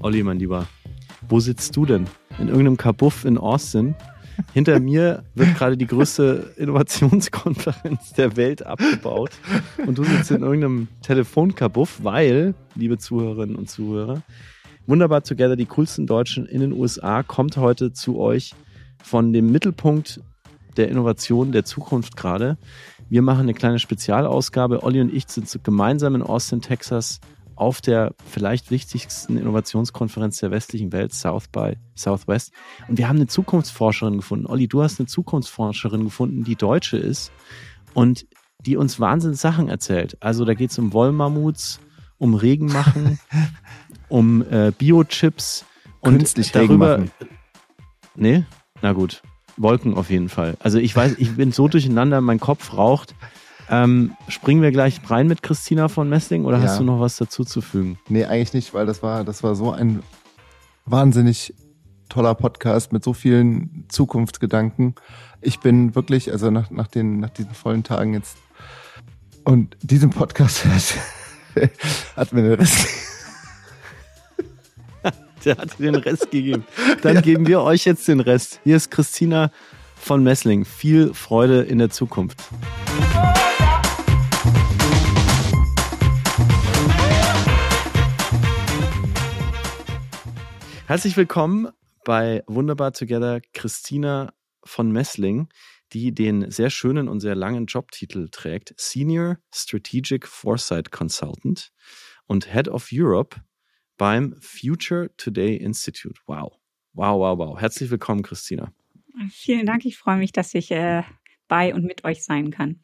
Olli, mein Lieber, wo sitzt du denn? In irgendeinem Kabuff in Austin? Hinter mir wird gerade die größte Innovationskonferenz der Welt abgebaut. Und du sitzt in irgendeinem Telefonkabuff, weil, liebe Zuhörerinnen und Zuhörer, Wunderbar Together, die coolsten Deutschen in den USA, kommt heute zu euch von dem Mittelpunkt der Innovation der Zukunft gerade. Wir machen eine kleine Spezialausgabe. Olli und ich sind gemeinsam in Austin, Texas auf der vielleicht wichtigsten Innovationskonferenz der westlichen Welt, South by Southwest. Und wir haben eine Zukunftsforscherin gefunden. Olli, du hast eine Zukunftsforscherin gefunden, die Deutsche ist und die uns Wahnsinns Sachen erzählt. Also da geht es um Wollmammuts, um Regenmachen, um äh, Biochips und Künstlich darüber. Regen Nee? Na gut. Wolken auf jeden Fall. Also ich weiß, ich bin so durcheinander, mein Kopf raucht. Ähm, springen wir gleich rein mit Christina von Messling oder hast Ja. du noch was dazu zu fügen? Nee, eigentlich nicht, weil das war, das war so ein wahnsinnig toller Podcast mit so vielen Zukunftsgedanken. Ich bin wirklich, also nach, nach, den, nach diesen vollen Tagen jetzt und diesem Podcast hat, hat mir den Rest. Der hat den Rest gegeben. Dann geben wir euch jetzt den Rest. Hier ist Christina von Messling. Viel Freude in der Zukunft. Herzlich willkommen bei Wunderbar Together Christina von Messling, die den sehr schönen und sehr langen Jobtitel trägt. Senior Strategic Foresight Consultant und Head of Europe beim Future Today Institute. Wow. Wow, wow, wow. Herzlich willkommen, Christina. Vielen Dank. Ich freue mich, dass ich äh, bei und mit euch sein kann.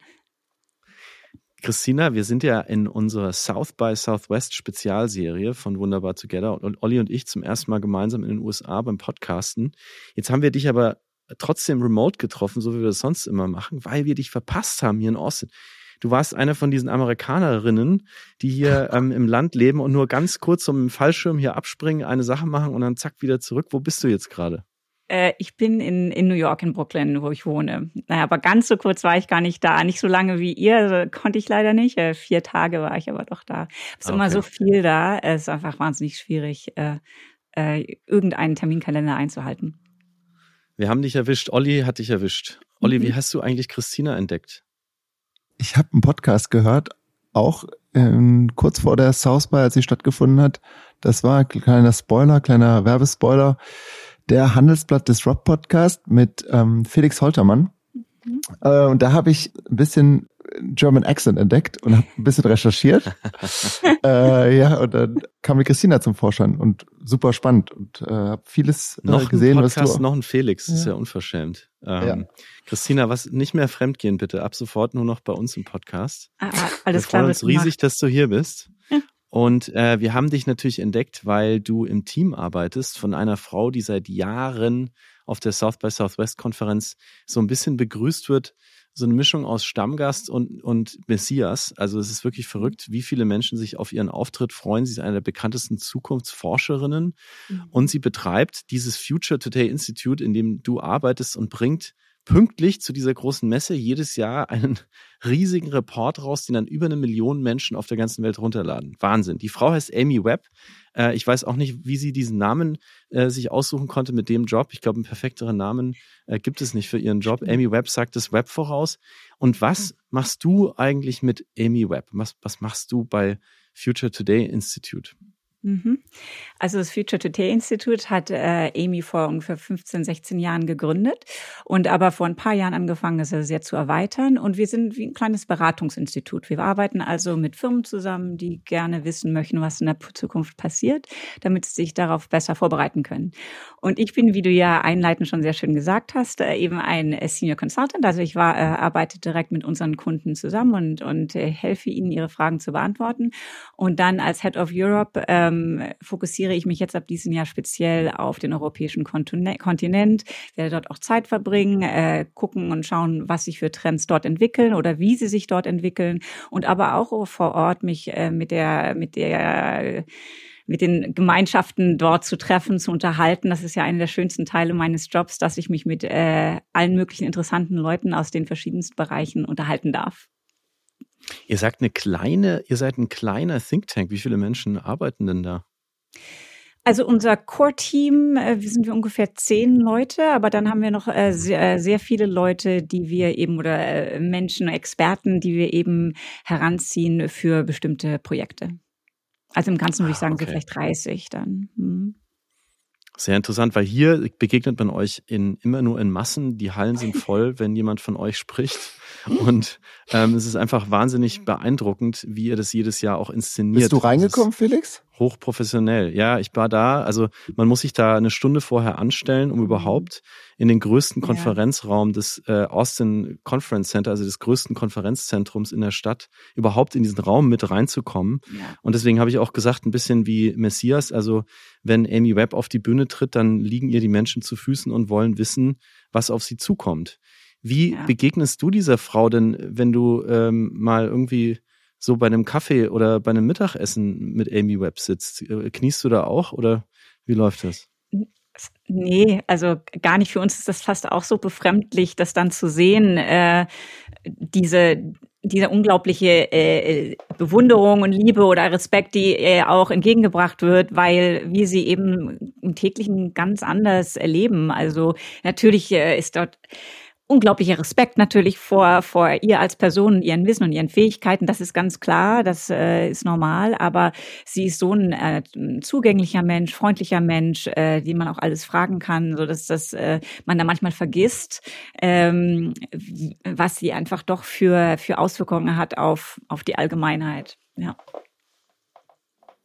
Christina, wir sind ja in unserer South by Southwest Spezialserie von Wunderbar Together und Olli und ich zum ersten Mal gemeinsam in den USA beim Podcasten. Jetzt haben wir dich aber trotzdem remote getroffen, so wie wir das sonst immer machen, weil wir dich verpasst haben hier in Austin. Du warst eine von diesen Amerikanerinnen, die hier ähm, im Land leben und nur ganz kurz um den Fallschirm hier abspringen, eine Sache machen und dann zack wieder zurück. Wo bist du jetzt gerade? Äh, ich bin in, in New York, in Brooklyn, wo ich wohne. Naja, aber ganz so kurz war ich gar nicht da. Nicht so lange wie ihr, also konnte ich leider nicht. Äh, vier Tage war ich aber doch da. Es ist immer Okay. so viel da. Es ist einfach wahnsinnig schwierig, äh, äh, irgendeinen Terminkalender einzuhalten. Wir haben dich erwischt. Olli hat dich erwischt. Olli, Mhm. wie hast du eigentlich Christina entdeckt? Ich habe einen Podcast gehört, auch ähm, kurz vor der South by, als sie stattgefunden hat. Das war ein kleiner Spoiler, kleiner Werbespoiler. Der Handelsblatt Disrupt Podcast mit ähm, Felix Holtermann. Mhm. Äh, und da habe ich ein bisschen German Accent entdeckt und habe ein bisschen recherchiert. äh, ja, und dann kam mir Christina zum Vorschein und super spannend und äh, habe vieles äh, Noch gesehen, ein was Podcast, du noch ein Felix. Das ist Ja. ja unverschämt. Ähm, Christina, was nicht mehr fremdgehen bitte. Ab sofort nur noch bei uns im Podcast. Ah, ah, Wir alles klar. freuen wird uns riesig, gemacht. dass du hier bist. Und äh, wir haben dich natürlich entdeckt, weil du im Team arbeitest von einer Frau, die seit Jahren auf der South by Southwest Konferenz so ein bisschen begrüßt wird. So eine Mischung aus Stammgast und, und Messias. Also es ist wirklich verrückt, wie viele Menschen sich auf ihren Auftritt freuen. Sie ist eine der bekanntesten Zukunftsforscherinnen Mhm. und sie betreibt dieses Future Today Institute, in dem du arbeitest und bringt pünktlich zu dieser großen Messe jedes Jahr einen riesigen Report raus, den dann über eine Million Menschen auf der ganzen Welt runterladen. Wahnsinn. Die Frau heißt Amy Webb. Äh, ich weiß auch nicht, wie sie diesen Namen äh, sich aussuchen konnte mit dem Job. Ich glaube, einen perfekteren Namen äh, gibt es nicht für ihren Job. Amy Webb sagt das Web voraus. Und was machst du eigentlich mit Amy Webb? Was, was machst du bei Future Today Institute? Mhm. Also das Future Today Institute hat äh, Amy vor ungefähr 15, 16 Jahren gegründet und aber vor ein paar Jahren angefangen, es sehr zu erweitern. Und wir sind wie ein kleines Beratungsinstitut. Wir arbeiten also mit Firmen zusammen, die gerne wissen möchten, was in der Zukunft passiert, damit sie sich darauf besser vorbereiten können. Und ich bin, wie du ja einleitend schon sehr schön gesagt hast, äh, eben ein äh, Senior Consultant. Also ich war, äh, arbeite direkt mit unseren Kunden zusammen und, und äh, helfe ihnen, ihre Fragen zu beantworten. Und dann als Head of Europe ähm, fokussiere ich mich jetzt ab diesem Jahr speziell auf den europäischen Kontine- Kontinent, werde dort auch Zeit verbringen, äh, gucken und schauen, was sich für Trends dort entwickeln oder wie sie sich dort entwickeln und aber auch vor Ort mich äh, mit der mit der mit den Gemeinschaften dort zu treffen, zu unterhalten. Das ist ja einer der schönsten Teile meines Jobs, dass ich mich mit äh, allen möglichen interessanten Leuten aus den verschiedensten Bereichen unterhalten darf. Ihr sagt eine kleine, ihr seid ein kleiner Think Tank. Wie viele Menschen arbeiten denn da? Also unser Core-Team, äh, sind wir ungefähr zehn Leute, aber dann haben wir noch äh, sehr, äh, sehr viele Leute, die wir eben oder äh, Menschen, Experten, die wir eben heranziehen für bestimmte Projekte. Also im Ganzen würde ich ah, sagen, okay. so vielleicht 30 dann. Hm. Sehr interessant, weil hier begegnet man euch in, immer nur in Massen. Die Hallen sind voll, wenn jemand von euch spricht. Und ähm, es ist einfach wahnsinnig beeindruckend, wie ihr das jedes Jahr auch inszeniert. Bist du reingekommen, Felix? Hochprofessionell. Ja, ich war da. Also man muss sich da eine Stunde vorher anstellen, um überhaupt in den größten Konferenzraum des äh, Austin Conference Center, also des größten Konferenzzentrums in der Stadt, überhaupt in diesen Raum mit reinzukommen. Ja. Und deswegen habe ich auch gesagt, ein bisschen wie Messias. Also wenn Amy Webb auf die Bühne tritt, dann liegen ihr die Menschen zu Füßen und wollen wissen, was auf sie zukommt. Wie ja. begegnest du dieser Frau denn, wenn du ähm, mal irgendwie so bei einem Kaffee oder bei einem Mittagessen mit Amy Webb sitzt? Äh, kniest du da auch oder wie läuft das? Nee, also gar nicht. Für uns ist das fast auch so befremdlich, das dann zu sehen, äh, diese, diese unglaubliche äh, Bewunderung und Liebe oder Respekt, die äh, auch entgegengebracht wird, weil wir sie eben im täglichen ganz anders erleben. Also natürlich äh, ist dort unglaublicher Respekt natürlich vor, vor ihr als Person, ihren Wissen und ihren Fähigkeiten. Das ist ganz klar, das äh, ist normal. Aber sie ist so ein äh, zugänglicher Mensch, freundlicher Mensch, äh, den man auch alles fragen kann, so dass das äh, man da manchmal vergisst, ähm, was sie einfach doch für für Auswirkungen hat auf auf die Allgemeinheit. Ja.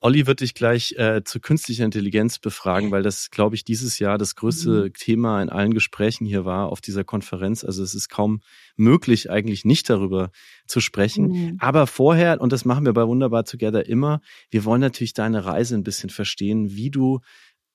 Olli wird dich gleich äh, zu künstlicher Intelligenz befragen, weil das, glaube ich, dieses Jahr das größte mhm. Thema in allen Gesprächen hier war auf dieser Konferenz. Also es ist kaum möglich, eigentlich nicht darüber zu sprechen. Mhm. Aber vorher, und das machen wir bei Wunderbar Together immer, wir wollen natürlich deine Reise ein bisschen verstehen, wie du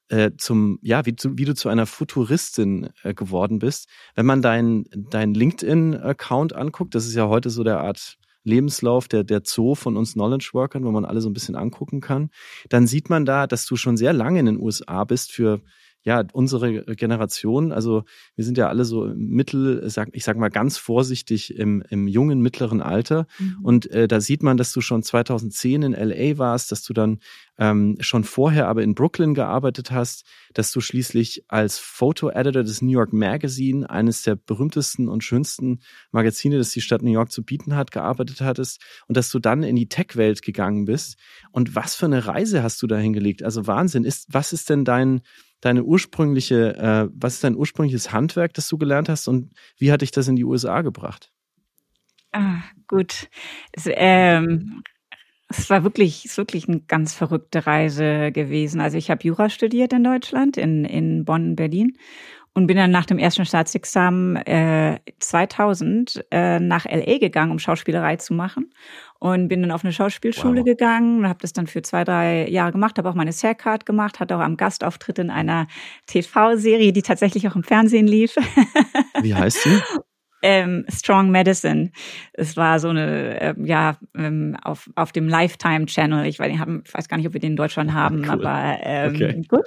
äh, zum, ja, wie, wie du zu einer Futuristin äh, geworden bist. Wenn man deinen dein LinkedIn-Account anguckt, das ist ja heute so der Art Lebenslauf, der, der Zoo von uns Knowledge Workern, wo man alle so ein bisschen angucken kann, dann sieht man da, dass du schon sehr lange in den USA bist für ja, unsere Generation, also wir sind ja alle so mittel, ich sag mal ganz vorsichtig im, im jungen, mittleren Alter. Mhm. Und äh, da sieht man, dass du schon 2010 in LA warst, dass du dann ähm, schon vorher aber in Brooklyn gearbeitet hast, dass du schließlich als Photo-Editor des New York Magazine, eines der berühmtesten und schönsten Magazine, das die Stadt New York zu bieten hat, gearbeitet hattest und dass du dann in die Tech-Welt gegangen bist. Und was für eine Reise hast du da hingelegt? Also Wahnsinn. Ist, was ist denn dein deine ursprüngliche, äh, was ist dein ursprüngliches Handwerk, das du gelernt hast und wie hat dich das in die USA gebracht? Ah, gut. Es, ähm, es war wirklich, es ist wirklich eine ganz verrückte Reise gewesen. Also ich habe Jura studiert in Deutschland, in, in Bonn, Berlin und bin dann nach dem ersten Staatsexamen äh, 2000 äh, nach LA gegangen, um Schauspielerei zu machen und bin dann auf eine Schauspielschule wow. gegangen und habe das dann für zwei, drei Jahre gemacht, habe auch meine Saircard gemacht, hatte auch am Gastauftritt in einer TV-Serie, die tatsächlich auch im Fernsehen lief. Wie heißt sie? ähm, Strong Medicine. Es war so eine, äh, ja, ähm, auf, auf dem Lifetime Channel. Ich weiß, ich, weiß gar nicht, ob wir den in Deutschland haben, cool. aber ähm, okay. gut.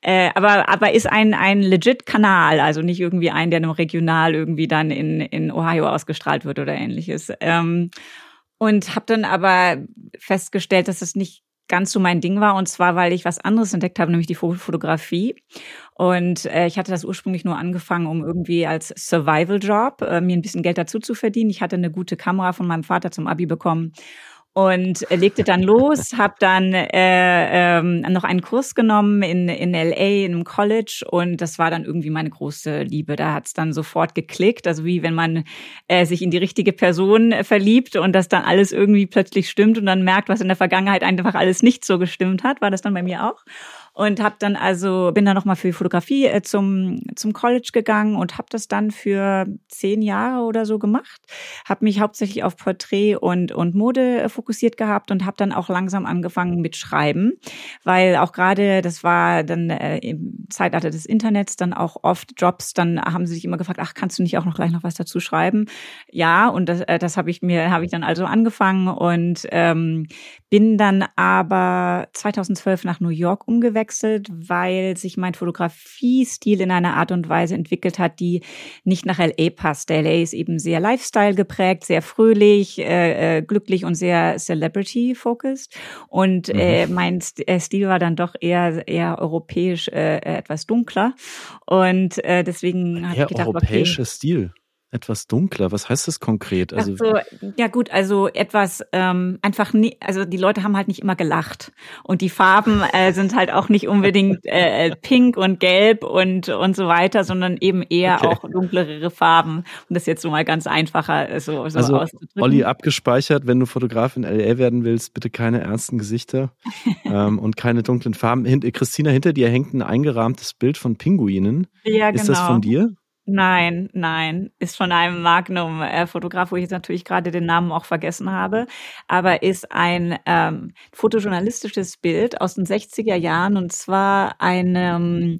Äh, aber, aber ist ein, ein legit Kanal, also nicht irgendwie ein, der nur regional irgendwie dann in, in Ohio ausgestrahlt wird oder ähnliches. Ähm, und habe dann aber festgestellt, dass es nicht ganz so mein Ding war. Und zwar, weil ich was anderes entdeckt habe, nämlich die Fotografie. Und äh, ich hatte das ursprünglich nur angefangen, um irgendwie als Survival-Job äh, mir ein bisschen Geld dazu zu verdienen. Ich hatte eine gute Kamera von meinem Vater zum Abi bekommen und legte dann los, habe dann äh, ähm, noch einen Kurs genommen in, in LA in einem College und das war dann irgendwie meine große Liebe. Da hat's dann sofort geklickt, also wie wenn man äh, sich in die richtige Person äh, verliebt und das dann alles irgendwie plötzlich stimmt und dann merkt, was in der Vergangenheit einfach alles nicht so gestimmt hat, war das dann bei mir auch. Und habe dann also bin dann noch mal für Fotografie äh, zum zum College gegangen und habe das dann für zehn Jahre oder so gemacht. Habe mich hauptsächlich auf Porträt und und Mode äh, fokussiert gehabt und habe dann auch langsam angefangen mit Schreiben, weil auch gerade das war dann äh, im Zeitalter des Internets dann auch oft Jobs. Dann haben sie sich immer gefragt, ach kannst du nicht auch noch gleich noch was dazu schreiben? Ja, und das, äh, das habe ich mir habe ich dann also angefangen und ähm, bin dann aber 2012 nach New York umgewechselt gewechselt, weil sich mein Fotografiestil in einer Art und Weise entwickelt hat, die nicht nach LA passt. LA ist eben sehr Lifestyle geprägt, sehr fröhlich, äh, äh, glücklich und sehr Celebrity-focused. Und mhm. äh, mein äh, Stil war dann doch eher eher europäisch, äh, etwas dunkler. Und äh, deswegen habe ich gedacht, europäischer okay, Stil etwas dunkler. Was heißt das konkret? Also so, ja gut, also etwas ähm, einfach nie, also die Leute haben halt nicht immer gelacht und die Farben äh, sind halt auch nicht unbedingt äh, pink und gelb und und so weiter, sondern eben eher okay. auch dunklere Farben. Und das jetzt so mal ganz einfacher äh, so, so also, auszudrücken. Olli abgespeichert, wenn du Fotograf in LA werden willst, bitte keine ernsten Gesichter ähm, und keine dunklen Farben. Hint, Christina, hinter dir hängt ein eingerahmtes Bild von Pinguinen. Ja, genau. Ist das von genau. dir? Nein, nein, ist von einem Magnum-Fotograf, wo ich jetzt natürlich gerade den Namen auch vergessen habe, aber ist ein ähm, fotojournalistisches Bild aus den 60er Jahren. Und zwar einem,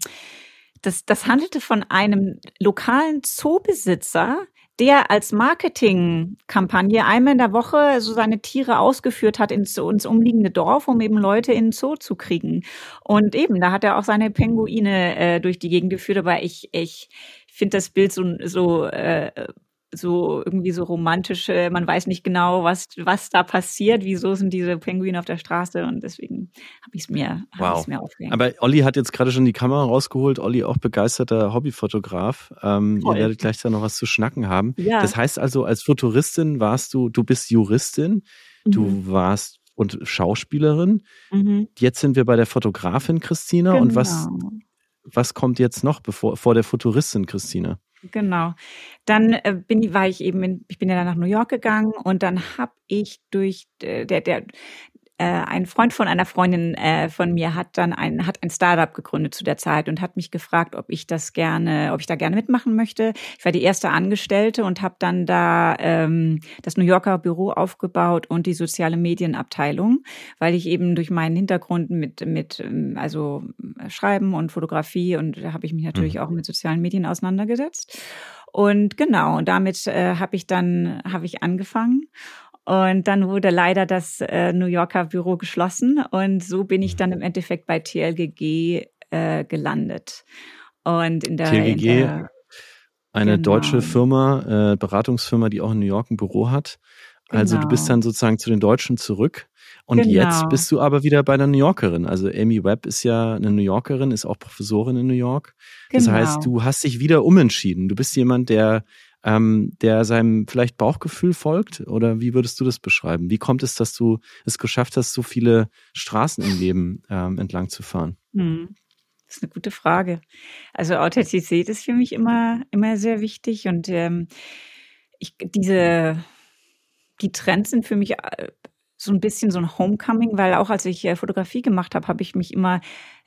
das, das handelte von einem lokalen Zoobesitzer, der als Marketingkampagne einmal in der Woche so seine Tiere ausgeführt hat ins, ins umliegende Dorf, um eben Leute in den Zoo zu kriegen. Und eben, da hat er auch seine Pinguine äh, durch die Gegend geführt, aber ich, ich, finde das Bild so, so, äh, so irgendwie so romantisch. Man weiß nicht genau, was, was da passiert. Wieso sind diese Pinguine auf der Straße? Und deswegen habe ich es mir, wow. hab mir aufgehängt. Aber Olli hat jetzt gerade schon die Kamera rausgeholt. Olli auch begeisterter Hobbyfotograf. Ähm, ihr werdet gleich da noch was zu schnacken haben. Ja. Das heißt also, als Futuristin warst du, du bist Juristin, mhm. du warst und Schauspielerin. Mhm. Jetzt sind wir bei der Fotografin Christina. Genau. Und was, genau was kommt jetzt noch bevor, vor der Futuristin, Christine? Genau. Dann äh, bin, war ich eben, in, ich bin ja dann nach New York gegangen und dann habe ich durch äh, der, der, äh, ein Freund von einer Freundin äh, von mir hat dann ein hat ein Startup gegründet zu der Zeit und hat mich gefragt, ob ich das gerne, ob ich da gerne mitmachen möchte. Ich war die erste Angestellte und habe dann da ähm, das New Yorker Büro aufgebaut und die soziale Medienabteilung, weil ich eben durch meinen Hintergrund mit mit ähm, also Schreiben und Fotografie und da habe ich mich natürlich mhm. auch mit sozialen Medien auseinandergesetzt. Und genau, und damit äh, habe ich dann habe ich angefangen und dann wurde leider das äh, New Yorker Büro geschlossen und so bin ich dann im Endeffekt bei TLGG äh, gelandet. Und in der, TLGG, in der, eine genau. deutsche Firma, äh, Beratungsfirma, die auch in New York ein Büro hat. Also genau. du bist genau. dann sozusagen zu den Deutschen zurück. Und genau. jetzt bist du aber wieder bei einer New Yorkerin. Also Amy Webb ist ja eine New Yorkerin, ist auch Professorin in New York. Das genau. heißt, du hast dich wieder umentschieden. Du bist jemand, der ähm, der seinem vielleicht Bauchgefühl folgt? Oder wie würdest du das beschreiben? Wie kommt es, dass du es geschafft hast, so viele Straßen im Leben ähm, entlang zu fahren? Hm. Das ist eine gute Frage. Also Authentizität ist für mich immer, immer sehr wichtig und ähm, ich, diese, die Trends sind für mich äh, so ein bisschen so ein Homecoming, weil auch als ich äh, Fotografie gemacht habe, habe ich mich immer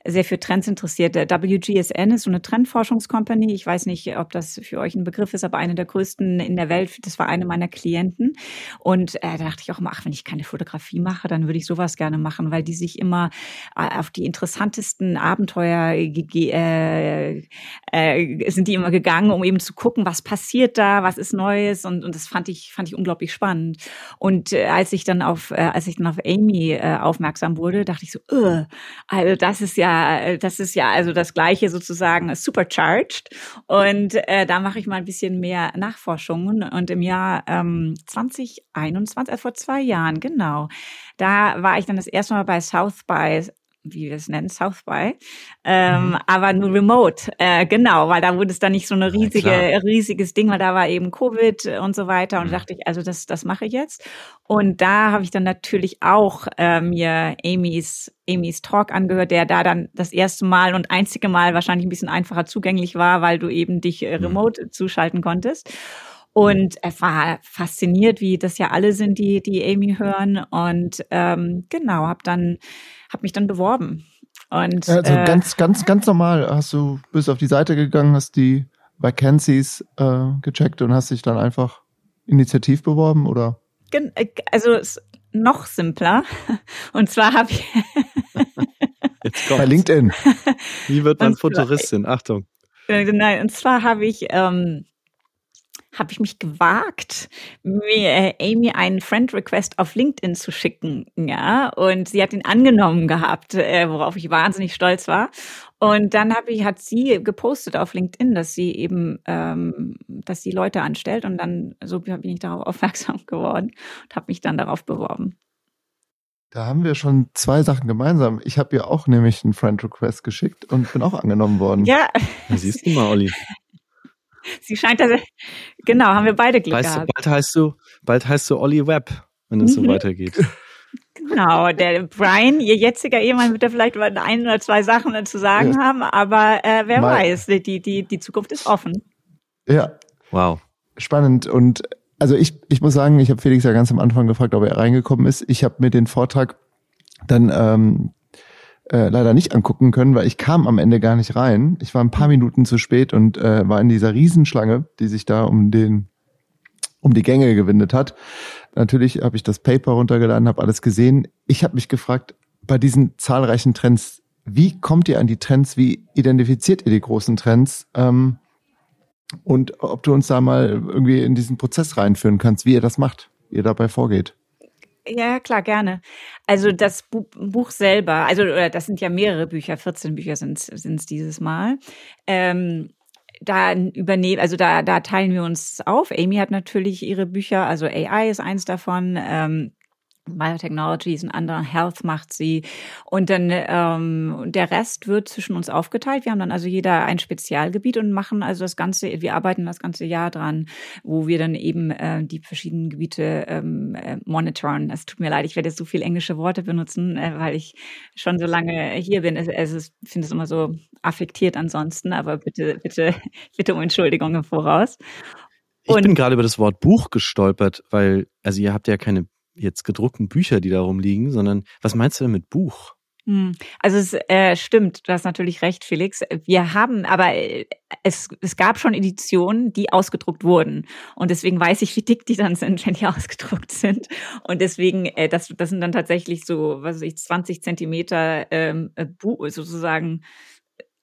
sehr für Trends interessiert. WGSN ist so eine Trendforschungscompany. Ich weiß nicht, ob das für euch ein Begriff ist, aber eine der größten in der Welt. Das war eine meiner Klienten. Und äh, da dachte ich auch immer, ach, wenn ich keine Fotografie mache, dann würde ich sowas gerne machen, weil die sich immer äh, auf die interessantesten Abenteuer äh, äh, sind die immer gegangen, um eben zu gucken, was passiert da, was ist Neues. Und, und das fand ich, fand ich unglaublich spannend. Und äh, als ich dann auf, äh, als ich dann auf Amy äh, aufmerksam wurde, dachte ich so, also das ist ja ja, das ist ja also das gleiche sozusagen supercharged. Und äh, da mache ich mal ein bisschen mehr Nachforschungen. Und im Jahr ähm, 2021, äh, vor zwei Jahren, genau, da war ich dann das erste Mal bei South by wie wir es nennen, South by, ähm, mhm. aber nur remote, äh, genau, weil da wurde es dann nicht so eine riesige, ja, riesiges Ding, weil da war eben Covid und so weiter und mhm. dachte ich, also das, das mache ich jetzt. Und da habe ich dann natürlich auch äh, mir Amy's, Amy's Talk angehört, der da dann das erste Mal und einzige Mal wahrscheinlich ein bisschen einfacher zugänglich war, weil du eben dich äh, mhm. remote mhm. zuschalten konntest. Und er war fasziniert, wie das ja alle sind, die die Amy hören. Und ähm, genau, habe dann habe mich dann beworben Und Also äh, ganz, ganz, ganz normal hast du, bist auf die Seite gegangen, hast die Vacancies äh, gecheckt und hast dich dann einfach initiativ beworben oder? gen- äh, also es- noch simpler. Und zwar habe ich Jetzt Bei. LinkedIn. Wie wird man Futuristin? Achtung. Äh, Nein, und zwar habe ich, ähm, habe ich mich gewagt, mir äh, Amy einen Friend Request auf LinkedIn zu schicken, ja, und sie hat ihn angenommen gehabt, äh, worauf ich wahnsinnig stolz war. Und dann habe ich, hat sie gepostet auf LinkedIn, dass sie eben, ähm, dass sie Leute anstellt und dann so bin ich darauf aufmerksam geworden und habe mich dann darauf beworben. Da haben wir schon zwei Sachen gemeinsam. Ich habe ihr auch nämlich einen Friend Request geschickt und bin auch angenommen worden. Ja, Ja, siehst du mal, Olli. Sie scheint da, genau, haben wir beide Glück Weißt du, gehabt. bald heißt du, bald heißt du Olli Webb, wenn es so Mhm. weitergeht. Genau, der Brian, ihr jetziger Ehemann, wird da vielleicht mal ein oder zwei Sachen zu sagen Ja. haben, aber äh, wer Mal- weiß, die, die, die Zukunft ist offen. Ja, Wow. spannend. Und also ich, ich muss sagen, ich habe Felix ja ganz am Anfang gefragt, ob er reingekommen ist. Ich habe mir den Vortrag dann ähm, äh, leider nicht angucken können, weil ich kam am Ende gar nicht rein. Ich war ein paar Minuten zu spät und äh, war in dieser Riesenschlange, die sich da um den um die Gänge gewindet hat. Natürlich habe ich das Paper runtergeladen, habe alles gesehen. Ich habe mich gefragt, bei diesen zahlreichen Trends, wie kommt ihr an die Trends? Wie identifiziert ihr die großen Trends? Ähm, und ob du uns da mal irgendwie in diesen Prozess reinführen kannst, wie ihr das macht, wie ihr dabei vorgeht. Ja, klar, gerne. Also das Bu Buch selber, also oder das sind ja mehrere Bücher, 14 Bücher sind es dieses Mal. Ähm, da übernehmen, also da, da teilen wir uns auf. Amy hat natürlich ihre Bücher, also AI ist eins davon. Ähm, Biotechnology ist ein anderer, Health macht sie. Und dann ähm, der Rest wird zwischen uns aufgeteilt. Wir haben dann also jeder ein Spezialgebiet und machen also das ganze, wir arbeiten das ganze Jahr dran, wo wir dann eben äh, die verschiedenen Gebiete ähm, äh, monitoren. Es tut mir leid, ich werde jetzt so viel englische Worte benutzen, äh, weil ich schon so lange hier bin. Es, es ist, ich finde es immer so affektiert ansonsten, aber bitte, bitte, bitte um Entschuldigung im Voraus. Ich bin gerade über das Wort Buch gestolpert, weil, also ihr habt ja keine jetzt gedruckten Bücher, die da rumliegen, sondern was meinst du denn mit Buch? Hm. Also es äh, stimmt, du hast natürlich recht, Felix. Wir haben, aber äh, es, es gab schon Editionen, die ausgedruckt wurden. Und deswegen weiß ich, wie dick die dann sind, wenn die ausgedruckt sind. Und deswegen, äh, das, das sind dann tatsächlich so, was weiß ich, 20 Zentimeter ähm, äh, sozusagen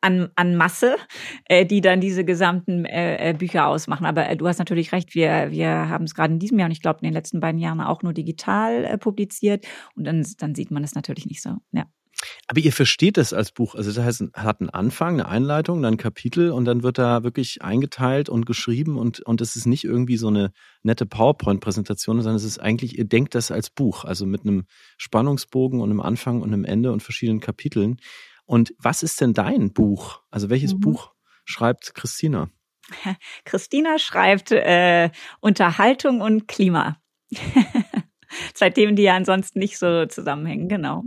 an, an Masse, äh, die dann diese gesamten äh, äh, Bücher ausmachen. Aber äh, du hast natürlich recht, wir, wir haben es gerade in diesem Jahr und ich glaube in den letzten beiden Jahren auch nur digital äh, publiziert. Und dann, dann sieht man es natürlich nicht so. Ja. Aber ihr versteht es als Buch. Also das heißt, es hat einen Anfang, eine Einleitung, dann ein Kapitel und dann wird da wirklich eingeteilt und geschrieben und, und es ist nicht irgendwie so eine nette PowerPoint-Präsentation, sondern es ist eigentlich, ihr denkt das als Buch, also mit einem Spannungsbogen und einem Anfang und einem Ende und verschiedenen Kapiteln. Und was ist denn dein Buch? Also welches Mhm. Buch schreibt Christina? Christina schreibt äh, Unterhaltung und Klima. Zwei Themen, die ja ansonsten nicht so zusammenhängen, genau.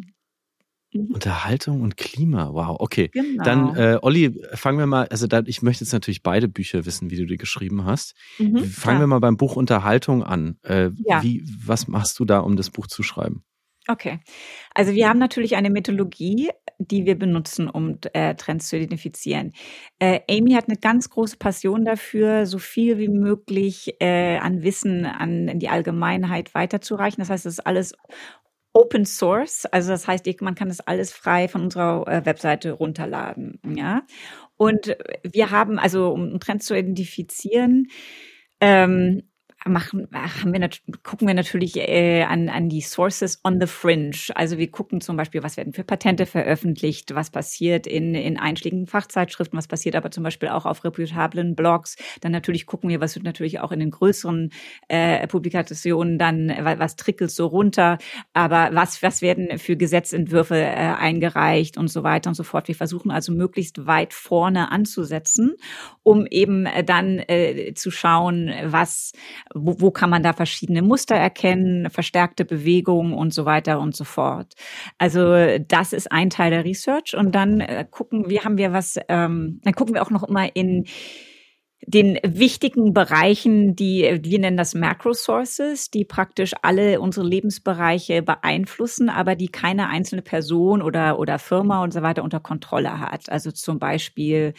Mhm. Unterhaltung und Klima, wow, okay. Genau. Dann, äh, Olli, fangen wir mal, also da, ich möchte jetzt natürlich beide Bücher wissen, wie du die geschrieben hast. Mhm, Fangen klar. wir mal beim Buch Unterhaltung an. Äh, Ja. wie, was machst du da, um das Buch zu schreiben? Okay. Also wir haben natürlich eine Methodologie, die wir benutzen, um äh, Trends zu identifizieren. Äh, Amy hat eine ganz große Passion dafür, so viel wie möglich äh, an Wissen an die Allgemeinheit weiterzureichen. Das heißt, es ist alles Open Source, also das heißt, man kann das alles frei von unserer äh, Webseite runterladen, ja. Und wir haben also, um Trends zu identifizieren, ähm, machen, haben wir gucken wir natürlich äh, an, an die Sources on the Fringe. Also wir gucken zum Beispiel, was werden für Patente veröffentlicht, was passiert in, in einschlägigen Fachzeitschriften, was passiert aber zum Beispiel auch auf reputablen Blogs. Dann natürlich gucken wir, was wird natürlich auch in den größeren äh, Publikationen dann, wa- was trickelt so runter, aber was, was werden für Gesetzentwürfe äh, eingereicht und so weiter und so fort. Wir versuchen also möglichst weit vorne anzusetzen, um eben äh, dann äh, zu schauen, was, wo, wo kann man da verschiedene Muster erkennen, verstärkte Bewegungen und so weiter und so fort. Also das ist ein Teil der Research und dann äh, gucken wir, haben wir was, ähm, dann gucken wir auch noch immer in den wichtigen Bereichen, die wir nennen das Macro-Sources, die praktisch alle unsere Lebensbereiche beeinflussen, aber die keine einzelne Person oder, oder Firma und so weiter unter Kontrolle hat. Also zum Beispiel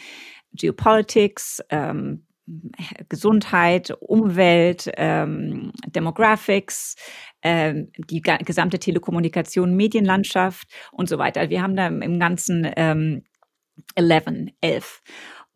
Geopolitics, ähm, Gesundheit, Umwelt, ähm, Demographics, ähm, die gesamte Telekommunikation, Medienlandschaft und so weiter. Wir haben da im Ganzen ähm, 11, 11.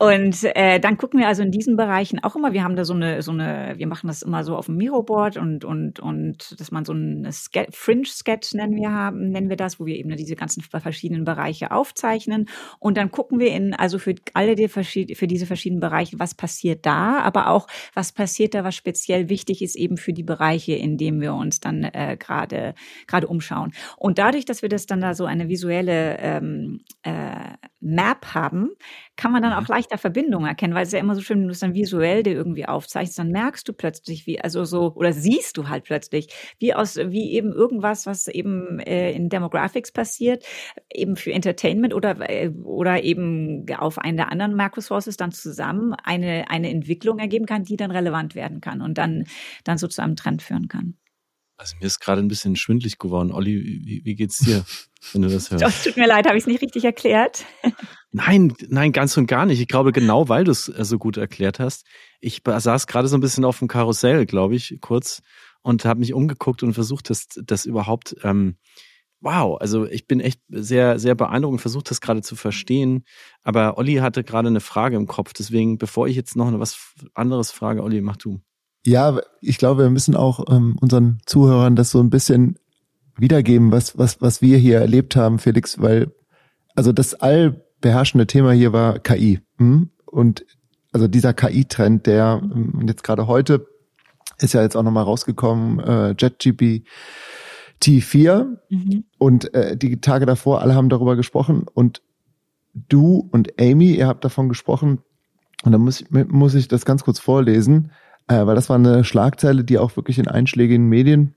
Und äh, dann gucken wir also in diesen Bereichen auch immer, wir haben da so eine, so eine, wir machen das immer so auf dem Miroboard und, und, und dass man so eine Fringe-Sketch nennen wir haben, nennen wir das, wo wir eben diese ganzen verschiedenen Bereiche aufzeichnen. Und dann gucken wir in, also für alle die für diese verschiedenen Bereiche, was passiert da, aber auch, was passiert da, was speziell wichtig ist eben für die Bereiche, in denen wir uns dann äh, gerade gerade umschauen. Und dadurch, dass wir das dann da so eine visuelle ähm, äh, Map haben, kann man dann auch mhm. Leichter Verbindungen erkennen, weil es ja immer so schön, wenn du es dann visuell dir irgendwie aufzeichnest, dann merkst du plötzlich, wie, also so, oder siehst du halt plötzlich, wie aus, wie eben irgendwas, was eben äh, in Demographics passiert, eben für Entertainment oder, äh, oder eben auf einen der anderen Macrosources dann zusammen eine, eine Entwicklung ergeben kann, die dann relevant werden kann und dann, dann so zu einem Trend führen kann. Also mir ist gerade ein bisschen schwindlig geworden. Olli, wie, wie geht's dir, wenn du das hörst? Oh, tut mir leid, habe ich es nicht richtig erklärt? Nein, nein, ganz und gar nicht. Ich glaube, genau weil du es äh, so gut erklärt hast. Ich saß gerade so ein bisschen auf dem Karussell, glaube ich, kurz und habe mich umgeguckt und versucht, das, das überhaupt, ähm, wow, also ich bin echt sehr, sehr beeindruckt und versucht, das gerade zu verstehen. Aber Olli hatte gerade eine Frage im Kopf. Deswegen, bevor ich jetzt noch was anderes frage, Olli, mach du. Ja, ich glaube, wir müssen auch ähm, unseren Zuhörern das so ein bisschen wiedergeben, was, was, was wir hier erlebt haben, Felix, weil also das allbeherrschende Thema hier war KI. Hm? Und also dieser KI-Trend, der ähm, jetzt gerade heute ist ja jetzt auch nochmal rausgekommen, äh, JetGPT 4 mhm. und äh, die Tage davor, alle haben darüber gesprochen und du und Amy, ihr habt davon gesprochen und da muss ich, muss ich das ganz kurz vorlesen äh, weil das war eine Schlagzeile, die auch wirklich in einschlägigen Medien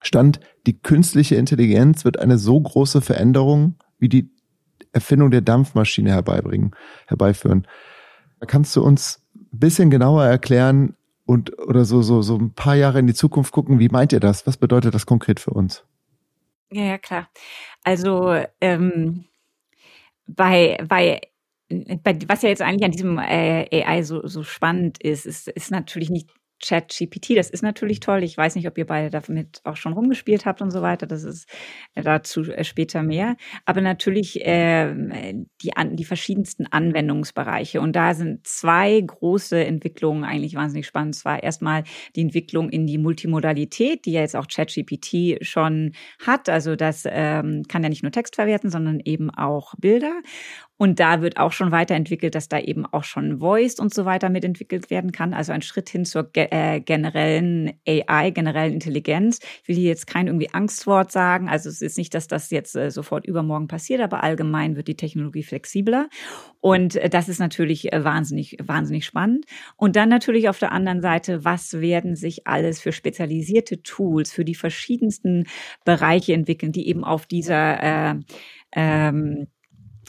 stand. Die künstliche Intelligenz wird eine so große Veränderung wie die Erfindung der Dampfmaschine herbeibringen, herbeiführen. Kannst du uns ein bisschen genauer erklären und oder so so so ein paar Jahre in die Zukunft gucken. Wie meint ihr das? Was bedeutet das konkret für uns? Ja, ja klar. Also ähm, bei bei was ja jetzt eigentlich an diesem äh, AI so, so spannend ist, ist, ist natürlich nicht ChatGPT, das ist natürlich toll. Ich weiß nicht, ob ihr beide damit auch schon rumgespielt habt und so weiter. Das ist äh, dazu äh, später mehr. Aber natürlich äh, die, an, die verschiedensten Anwendungsbereiche. Und da sind zwei große Entwicklungen eigentlich wahnsinnig spannend. Zwar erstmal die Entwicklung in die Multimodalität, die ja jetzt auch ChatGPT schon hat. Also das ähm, kann ja nicht nur Text verwerten, sondern eben auch Bilder. Und da wird auch schon weiterentwickelt, dass da eben auch schon Voice und so weiter mitentwickelt werden kann. Also ein Schritt hin zur äh, generellen AI, generellen Intelligenz. Ich will hier jetzt kein irgendwie Angstwort sagen. Also es ist nicht, dass das jetzt äh, sofort übermorgen passiert, aber allgemein wird die Technologie flexibler. Und äh, das ist natürlich äh, wahnsinnig, wahnsinnig spannend. Und dann natürlich auf der anderen Seite, was werden sich alles für spezialisierte Tools für die verschiedensten Bereiche entwickeln, die eben auf dieser äh, ähm,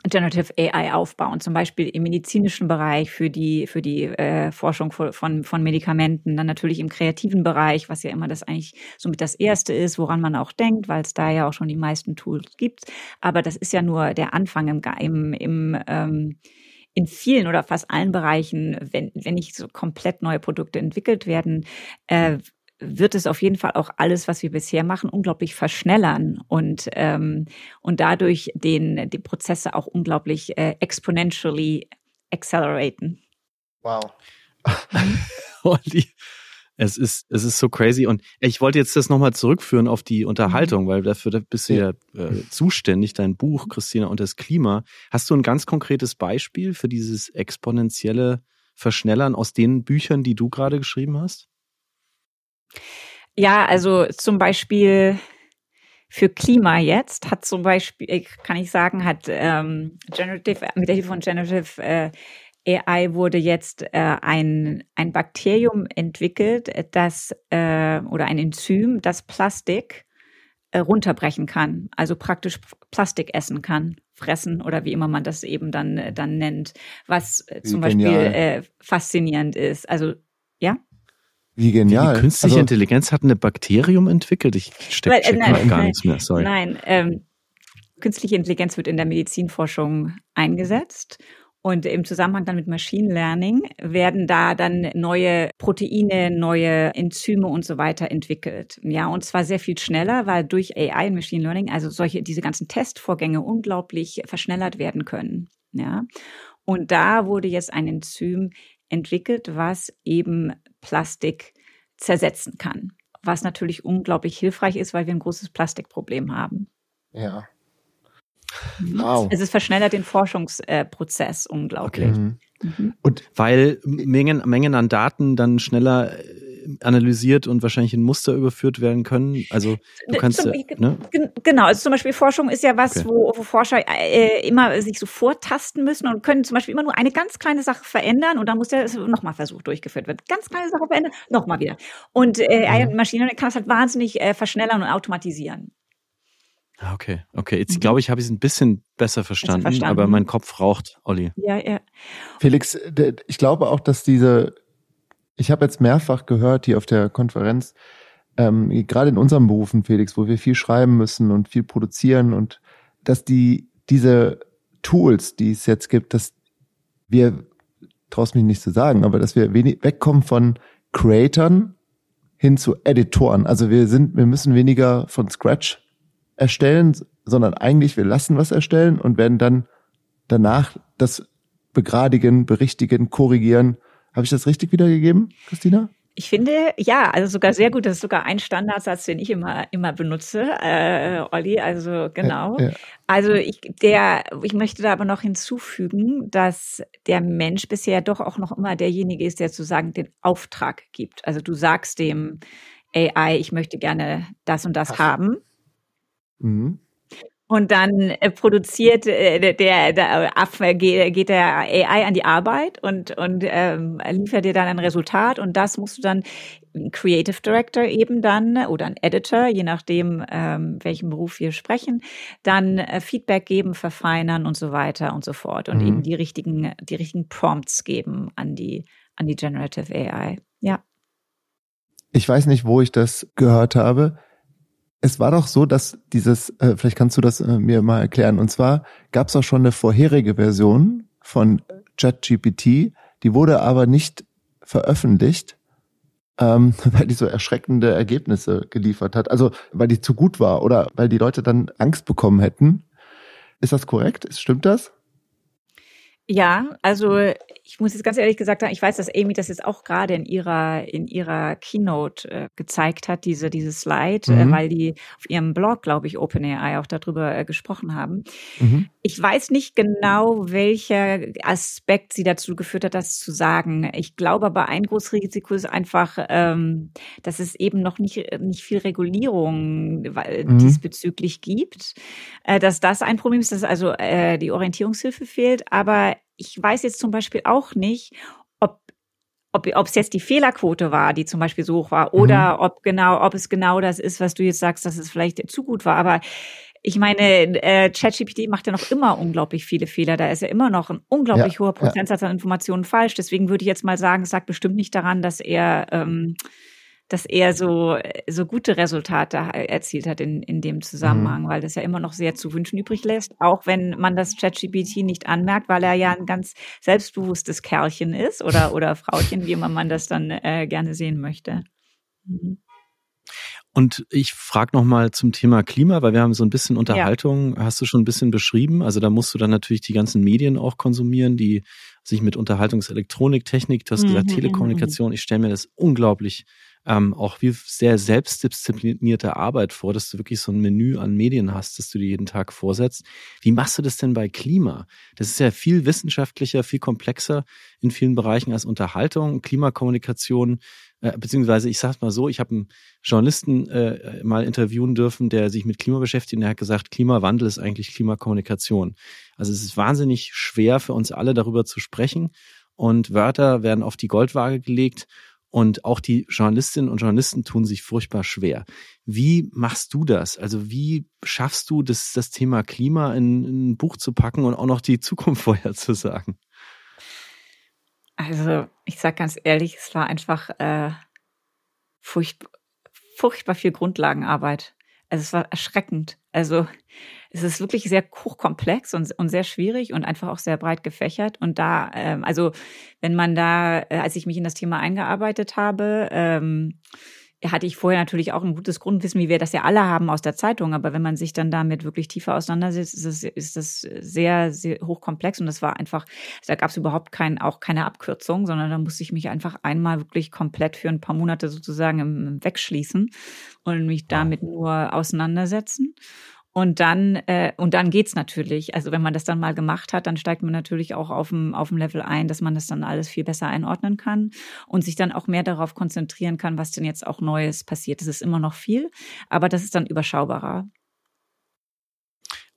Generative AI aufbauen, zum Beispiel im medizinischen Bereich für die für die äh, Forschung von von Medikamenten, dann natürlich im kreativen Bereich, was ja immer das eigentlich somit das erste ist, woran man auch denkt, weil es da ja auch schon die meisten Tools gibt. Aber das ist ja nur der Anfang im im, im ähm, in vielen oder fast allen Bereichen, wenn, wenn nicht so komplett neue Produkte entwickelt werden, äh, wird es auf jeden Fall auch alles, was wir bisher machen, unglaublich verschnellern und, ähm, und dadurch den, die Prozesse auch unglaublich äh, exponentially acceleraten. Wow. es ist, es ist so crazy. Und ich wollte jetzt das nochmal zurückführen auf die Unterhaltung, mhm. weil dafür bist du ja, ja äh, zuständig, dein Buch, Christina, und das Klima. Hast du ein ganz konkretes Beispiel für dieses exponentielle Verschnellern aus den Büchern, die du gerade geschrieben hast? Ja, also zum Beispiel für Klima jetzt hat zum Beispiel, kann ich sagen, hat ähm, Generative, mit der Hilfe von Generative äh, AI wurde jetzt äh, ein, ein Bakterium entwickelt, das äh, oder ein Enzym, das Plastik äh, runterbrechen kann, also praktisch Plastik essen kann, fressen oder wie immer man das eben dann, äh, dann nennt, was äh, zum Beispiel äh, faszinierend ist. Also, ja? Wie genial. Die künstliche also, Intelligenz hat ein Bakterium entwickelt. Ich stecke check nein, gar nichts mehr. Sorry. Nein, ähm, künstliche Intelligenz wird in der Medizinforschung eingesetzt und im Zusammenhang dann mit Machine Learning werden da dann neue Proteine, neue Enzyme und so weiter entwickelt. Ja, und zwar sehr viel schneller, weil durch AI und Machine Learning, also solche, diese ganzen Testvorgänge unglaublich verschnellert werden können. Ja. Und da wurde jetzt ein Enzym entwickelt, was eben Plastik zersetzen kann. Was natürlich unglaublich hilfreich ist, weil wir ein großes Plastikproblem haben. Ja. Wow. Es ist verschnellert den Forschungsprozess unglaublich. Okay. Mhm. mhm. Und weil Mengen, Mengen an Daten dann schneller äh, analysiert und wahrscheinlich in Muster überführt werden können. Also du kannst zum, ne? genau. Also zum Beispiel Forschung ist ja was, okay. wo, wo, Forscher äh, immer sich so vortasten müssen und können zum Beispiel immer nur eine ganz kleine Sache verändern und dann muss der nochmal Versuch durchgeführt werden. Ganz kleine Sache verändern, nochmal wieder. Und äh, mhm. Maschinen kann das halt wahnsinnig äh, verschnellern und automatisieren. Ah, okay, okay. Jetzt mhm. glaube ich, habe ich es ein bisschen besser verstanden, verstanden, aber mein Kopf raucht, Olli. Ja, ja. Felix, ich glaube auch, dass diese, ich habe jetzt mehrfach gehört hier auf der Konferenz, ähm, gerade in unserem Berufen, Felix, wo wir viel schreiben müssen und viel produzieren und dass die, diese Tools, die es jetzt gibt, dass wir, traust mich nicht zu sagen, aber dass wir wenig, wegkommen von Creatern hin zu Editoren. Also wir sind, wir müssen weniger von Scratch erstellen, sondern eigentlich wir lassen was erstellen und werden dann danach das begradigen, berichtigen, korrigieren. Habe ich das richtig wiedergegeben, Christina? Ich finde, ja, also sogar sehr gut. Das ist sogar ein Standardsatz, den ich immer, immer benutze, äh, Olli. Also genau. Ja, ja. Also ich, der, ich möchte da aber noch hinzufügen, dass der Mensch bisher doch auch noch immer derjenige ist, der sozusagen den Auftrag gibt. Also du sagst dem AI, ich möchte gerne das und das Ach. haben. Mhm. Und dann äh, produziert äh, der, der Affe, geht, geht der AI an die Arbeit und, und ähm, liefert dir dann ein Resultat und das musst du dann Creative Director eben dann oder ein Editor, je nachdem, ähm, welchen Beruf wir sprechen, dann äh, Feedback geben, verfeinern und so weiter und so fort und mhm. eben die richtigen, die richtigen Prompts geben an die, an die Generative AI. Ja. Ich weiß nicht, wo ich das gehört habe es war doch so, dass dieses, äh, vielleicht kannst du das äh, mir mal erklären, und zwar gab es auch schon eine vorherige Version von ChatGPT, die wurde aber nicht veröffentlicht, ähm, weil die so erschreckende Ergebnisse geliefert hat. Also weil die zu gut war oder weil die Leute dann Angst bekommen hätten. Ist das korrekt? Stimmt das? Ja, also ich muss jetzt ganz ehrlich gesagt sagen, ich weiß, dass Amy das jetzt auch gerade in ihrer in ihrer Keynote äh, gezeigt hat, diese diese Slide, äh, mhm. äh, weil die auf ihrem Blog, glaube ich, OpenAI auch darüber äh, gesprochen haben. Mhm. Ich weiß nicht genau, welcher Aspekt sie dazu geführt hat, das zu sagen. Ich glaube aber, ein großes Risiko ist einfach, ähm, dass es eben noch nicht nicht viel Regulierung mhm. diesbezüglich gibt, äh, dass das ein Problem ist, dass also äh, die Orientierungshilfe fehlt, aber ich weiß jetzt zum Beispiel auch nicht, ob es jetzt die Fehlerquote war, die zum Beispiel so hoch war, oder mhm. ob genau, ob es genau das ist, was du jetzt sagst, dass es vielleicht zu gut war. Aber ich meine, äh, ChatGPT macht ja noch immer unglaublich viele Fehler. Da ist ja immer noch ein unglaublich ja, hoher Prozentsatz ja. an Informationen falsch. Deswegen würde ich jetzt mal sagen, es sagt bestimmt nicht daran, dass er ähm, dass er so, so gute Resultate erzielt hat in, in dem Zusammenhang, mhm. weil das ja immer noch sehr zu wünschen übrig lässt, auch wenn man das ChatGPT nicht anmerkt, weil er ja ein ganz selbstbewusstes Kerlchen ist oder, oder Frauchen, wie immer man das dann äh, gerne sehen möchte. Mhm. Und ich frage nochmal zum Thema Klima, weil wir haben so ein bisschen Unterhaltung, ja. hast du schon ein bisschen beschrieben. Also da musst du dann natürlich die ganzen Medien auch konsumieren, die sich mit Unterhaltungselektronik, Technik, du hast gesagt mhm, Telekommunikation. Ich stelle mir das unglaublich ähm, auch wie sehr selbstdisziplinierte Arbeit vor, dass du wirklich so ein Menü an Medien hast, das du dir jeden Tag vorsetzt. Wie machst du das denn bei Klima? Das ist ja viel wissenschaftlicher, viel komplexer in vielen Bereichen als Unterhaltung, Klimakommunikation, äh, beziehungsweise ich sag's mal so, ich habe einen Journalisten äh, mal interviewen dürfen, der sich mit Klima beschäftigt und der hat gesagt, Klimawandel ist eigentlich Klimakommunikation. Also es ist wahnsinnig schwer für uns alle darüber zu sprechen und Wörter werden auf die Goldwaage gelegt Und auch die Journalistinnen und Journalisten tun sich furchtbar schwer. Wie machst du das? Also wie schaffst du das, das Thema Klima in, in ein Buch zu packen und auch noch die Zukunft vorherzusagen? Also ich sage ganz ehrlich, es war einfach äh, furchtbar, furchtbar viel Grundlagenarbeit. Also es war erschreckend. Also es ist wirklich sehr hochkomplex und, und sehr schwierig und einfach auch sehr breit gefächert. Und da, ähm, also wenn man da, äh, als ich mich in das Thema eingearbeitet habe, ähm, hatte ich vorher natürlich auch ein gutes Grundwissen, wie wir das ja alle haben aus der Zeitung. Aber wenn man sich dann damit wirklich tiefer auseinandersetzt, ist das, ist das sehr, sehr hochkomplex. Und das war einfach, da gab es überhaupt kein, auch keine Abkürzung, sondern da musste ich mich einfach einmal wirklich komplett für ein paar Monate sozusagen wegschließen und mich damit nur auseinandersetzen. Und dann, äh, und dann geht's natürlich. Also wenn man das dann mal gemacht hat, dann steigt man natürlich auch auf dem, auf dem Level ein, dass man das dann alles viel besser einordnen kann und sich dann auch mehr darauf konzentrieren kann, was denn jetzt auch Neues passiert. Das ist immer noch viel, aber das ist dann überschaubarer.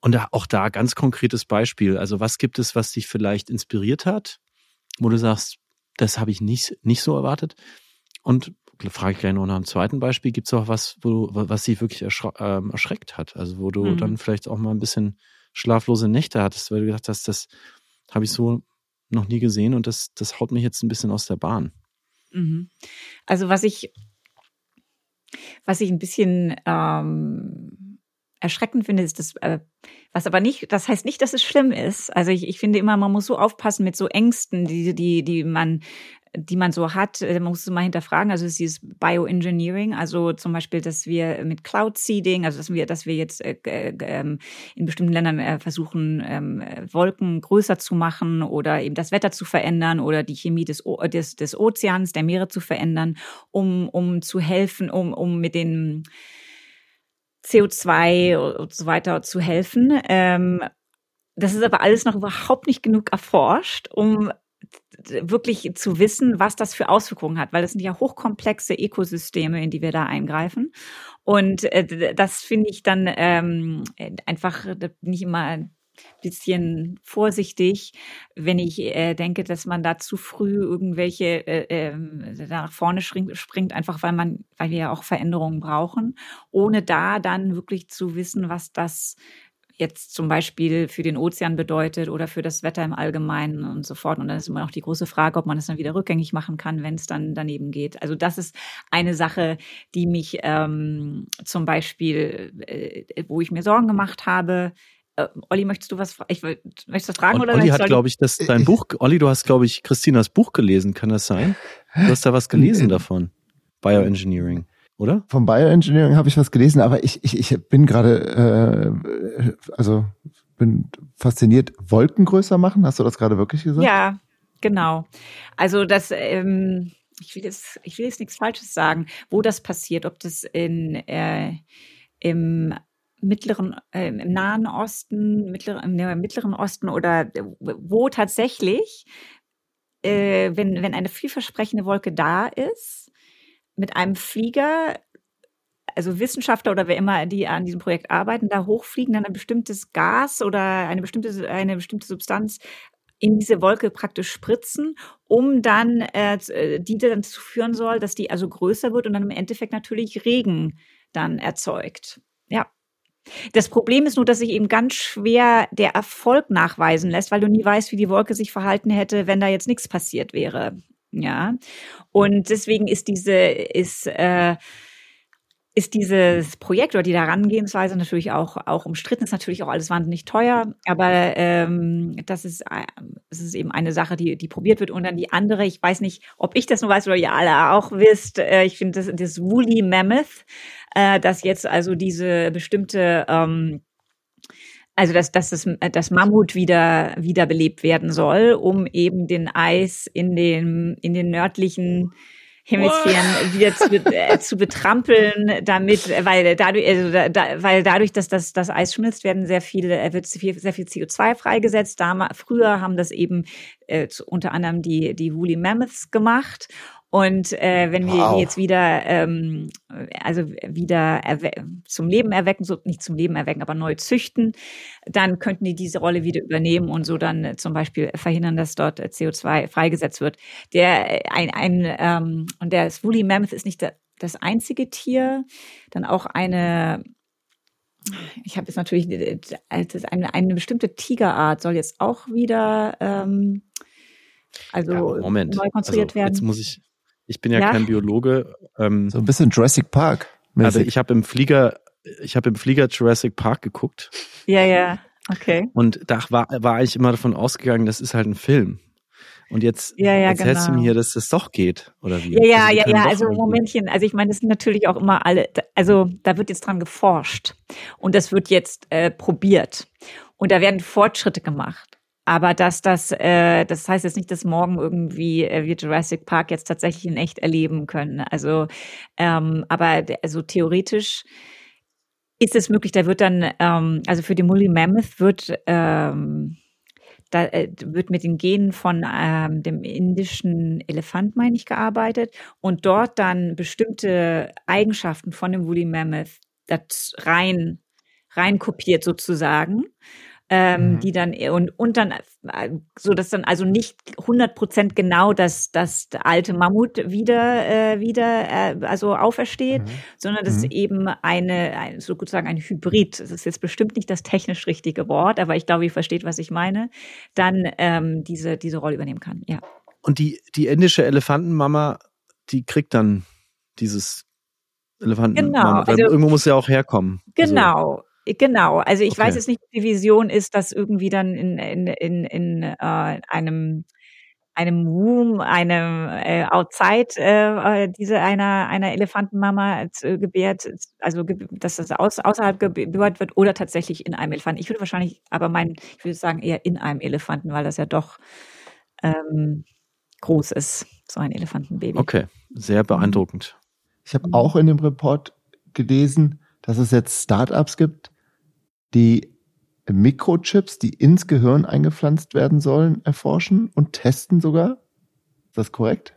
Und auch da ganz konkretes Beispiel. Also was gibt es, was dich vielleicht inspiriert hat, wo du sagst, das habe ich nicht, nicht so erwartet? Und frage ich gleich noch nach einem zweiten Beispiel. Gibt es auch was, wo, was sie wirklich ähm, erschreckt hat? Also wo du mhm. dann vielleicht auch mal ein bisschen schlaflose Nächte hattest, weil du gedacht hast, das habe ich so noch nie gesehen und das, das haut mich jetzt ein bisschen aus der Bahn. Mhm. Also was ich, was ich ein bisschen ähm, erschreckend finde, ist das, äh, was aber nicht, das heißt nicht, dass es schlimm ist. Also ich, ich finde immer, man muss so aufpassen mit so Ängsten, die, die, die man die man so hat, äh, man muss es mal hinterfragen. Also es ist dieses Bioengineering, also zum Beispiel, dass wir mit Cloud Seeding, also dass wir, dass wir jetzt äh, äh, in bestimmten Ländern äh, versuchen, ähm, Wolken größer zu machen oder eben das Wetter zu verändern oder die Chemie des, des, des Ozeans, der Meere zu verändern, um, um zu helfen, um, um mit den CO2 und so weiter zu helfen. Ähm, das ist aber alles noch überhaupt nicht genug erforscht, um wirklich zu wissen, was das für Auswirkungen hat, weil das sind ja hochkomplexe Ökosysteme, in die wir da eingreifen. Und äh, das finde ich dann ähm, einfach nicht immer bisschen vorsichtig, wenn ich äh, denke, dass man da zu früh irgendwelche äh, äh, nach vorne springt, einfach weil man, weil wir ja auch Veränderungen brauchen, ohne da dann wirklich zu wissen, was das jetzt zum Beispiel für den Ozean bedeutet oder für das Wetter im Allgemeinen und so fort. Und dann ist immer noch die große Frage, ob man es dann wieder rückgängig machen kann, wenn es dann daneben geht. Also das ist eine Sache, die mich ähm, zum Beispiel, äh, wo ich mir Sorgen gemacht habe, äh, Olli, möchtest du was fragen? Ich möchtest du was fragen oder Olli hat, glaube ich, das dein Buch. Olli, du hast, glaube ich, Christinas Buch gelesen. Kann das sein? Du hast da was gelesen davon. Bioengineering oder? Vom Bioengineering habe ich was gelesen, aber ich, ich, ich bin gerade, äh, also bin fasziniert, Wolken größer machen. Hast du das gerade wirklich gesagt? Ja, genau. Also das, ähm, ich will jetzt, ich will jetzt nichts Falsches sagen, wo das passiert, ob das in äh, im mittleren, äh, im Nahen Osten, mittler, im Mittleren Osten oder wo tatsächlich, äh, wenn, wenn eine vielversprechende Wolke da ist, mit einem Flieger, also Wissenschaftler oder wer immer, die an diesem Projekt arbeiten, da hochfliegen, dann ein bestimmtes Gas oder eine bestimmte, eine bestimmte Substanz in diese Wolke praktisch spritzen, um dann, äh, äh die dann zu führen soll, dass die also größer wird und dann im Endeffekt natürlich Regen dann erzeugt. Ja. Das Problem ist nur, dass sich eben ganz schwer der Erfolg nachweisen lässt, weil du nie weißt, wie die Wolke sich verhalten hätte, wenn da jetzt nichts passiert wäre. Ja. Und deswegen ist diese, ist, äh, ist dieses Projekt oder die Herangehensweise natürlich auch, auch umstritten, ist natürlich auch alles wahnsinnig teuer, aber ähm, das, ist, äh, das ist eben eine Sache, die, die probiert wird. Und dann die andere, ich weiß nicht, ob ich das nur weiß oder ihr alle auch wisst, äh, ich finde das, das Woolly Mammoth, äh, dass jetzt also diese bestimmte ähm, also dass, dass das, das Mammut wieder wiederbelebt werden soll, um eben den Eis in den, in den nördlichen Hemisphären wieder zu, äh, zu betrampeln, damit, weil dadurch, also da, weil dadurch, dass das, das Eis schmilzt, werden sehr viele, äh, wird sehr viel CO2 freigesetzt. Damals, früher haben das eben äh, zu, unter anderem die, die Woolly Mammoths gemacht. Und äh, wenn wir Wow. die jetzt wieder, ähm, also wieder zum Leben erwecken, so nicht zum Leben erwecken, aber neu züchten, dann könnten die diese Rolle wieder übernehmen und so dann äh, zum Beispiel verhindern, dass dort äh, CO2 freigesetzt wird. Der äh, ein, ein ähm, und der Woolly Mammoth ist nicht das einzige Tier, dann auch eine ich habe jetzt natürlich äh, eine, eine bestimmte Tigerart soll jetzt auch wieder ähm, also Ja, Moment. neu konstruiert also, Jetzt werden. muss ich, ich bin ja, Ja? kein Biologe, ähm, So ein bisschen Jurassic Park. also ich habe im Flieger, ich habe im Flieger Jurassic Park geguckt Ja, ja, okay. und da war, war ich immer davon ausgegangen, das ist halt ein Film. Und jetzt Ja, ja, erzählst du genau. mir, dass das doch geht, oder wie? Ja, ja, die ja, ja, also Momentchen, also ich meine, das sind natürlich auch immer alle, also da wird jetzt dran geforscht und das wird jetzt äh, probiert und da werden Fortschritte gemacht. Aber dass das, äh, das heißt jetzt nicht, dass morgen irgendwie äh, wir Jurassic Park jetzt tatsächlich in echt erleben können. Also, ähm, aber also theoretisch ist es möglich, da wird dann, ähm, also für den Woolly Mammoth wird, ähm, da äh, wird mit den Genen von ähm, dem indischen Elefant, meine ich, gearbeitet und dort dann bestimmte Eigenschaften von dem Woolly Mammoth das rein, rein kopiert sozusagen. Ähm, Mhm. die dann und und dann äh, so dass dann also nicht 100 Prozent genau das das alte Mammut wieder äh, wieder äh, also aufersteht, Mhm. sondern das ist Mhm. eben eine, ein, sozusagen ein Hybrid. Das ist jetzt bestimmt nicht das technisch richtige Wort, aber ich glaube, ihr versteht, was ich meine. Dann ähm, diese diese Rolle übernehmen kann. Ja. Und die, die indische Elefantenmama, die kriegt dann dieses Elefantenmama. Genau, also- irgendwo muss ja auch herkommen. Also, Genau. Genau, also ich Okay. weiß jetzt nicht, ob die Vision ist, dass irgendwie dann in, in, in, in äh, einem einem Womb, einem äh, Outside äh, äh, diese einer einer Elefantenmama äh, gebärt, also ge- dass das aus, außerhalb gebärt wird oder tatsächlich in einem Elefanten. Ich würde wahrscheinlich, aber mein, ich würde sagen eher in einem Elefanten, weil das ja doch ähm, groß ist, so ein Elefantenbaby. Okay, sehr beeindruckend. Ich habe auch in dem Report gelesen, dass es jetzt Startups gibt, die Mikrochips, die ins Gehirn eingepflanzt werden sollen, erforschen und testen sogar. Ist das korrekt?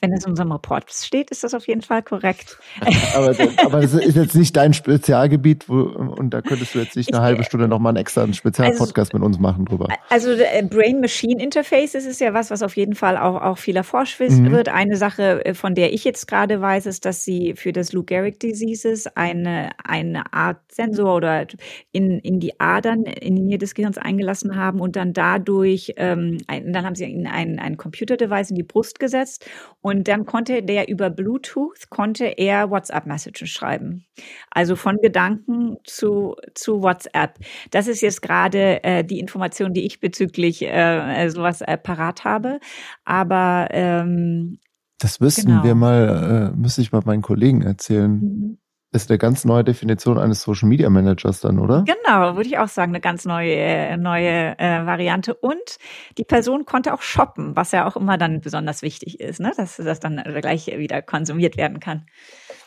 Wenn es in unserem Report steht, ist das auf jeden Fall korrekt. Aber, aber das ist jetzt nicht dein Spezialgebiet wo, und da könntest du jetzt nicht eine halbe Stunde nochmal einen extra Spezialpodcast mit uns machen drüber. Also äh, Brain-Machine-Interface ist ja was, was auf jeden Fall auch, auch viel erforscht Mhm. wird. Eine Sache, äh, von der ich jetzt gerade weiß, ist, dass sie für das Lou Gehrig Diseases eine, eine Art Sensor oder in, in die Adern, in die Nähe des Gehirns eingelassen haben und dann dadurch, ähm, ein, dann haben sie ihnen ein, ein Computer-Device in die Brust gesetzt und dann konnte der über Bluetooth, konnte er WhatsApp-Messages schreiben. Also von Gedanken zu, zu WhatsApp. Das ist jetzt gerade äh, die Information, die ich bezüglich äh, äh, sowas äh, parat habe. Aber ähm, Das müssten Genau. wir mal, äh, müsste ich mal meinen Kollegen erzählen. mhm. Ist eine ganz neue Definition eines Social Media Managers dann, oder? genau, würde ich auch sagen, eine ganz neue, äh, neue äh, Variante. Und die Person konnte auch shoppen, was ja auch immer dann besonders wichtig ist, ne? dass das dann gleich wieder konsumiert werden kann.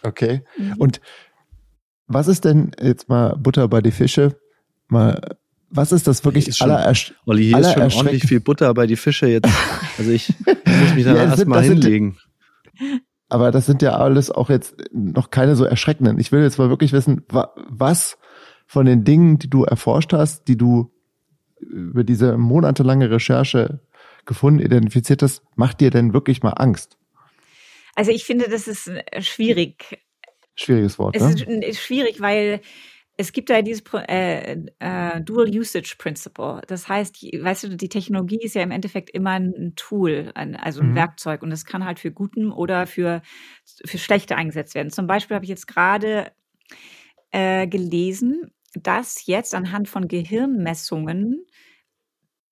Okay. Mhm. Und was ist denn jetzt mal Butter bei die Fische? Mal, was ist das wirklich Ist schon- allererst? Olli, hier ist schon ordentlich viel Butter bei die Fische jetzt. Also ich muss mich da Ja, erstmal das sind- hinlegen. Aber das sind ja alles auch jetzt noch keine so erschreckenden. Ich will jetzt mal wirklich wissen, wa was von den Dingen, die du erforscht hast, die du über diese monatelange Recherche gefunden, identifiziert hast, macht dir denn wirklich mal Angst? Also ich finde, das ist äh, schwierig, Schwieriges Wort, Es ne? ist, ist schwierig, weil es gibt ja dieses äh, äh, Dual Usage Principle. Das heißt, die- weißt du, die Technologie ist ja im Endeffekt immer ein Tool, ein, also ein Mhm. Werkzeug und es kann halt für guten oder für, für schlechte eingesetzt werden. Zum Beispiel habe ich jetzt gerade äh, gelesen, dass jetzt anhand von Gehirnmessungen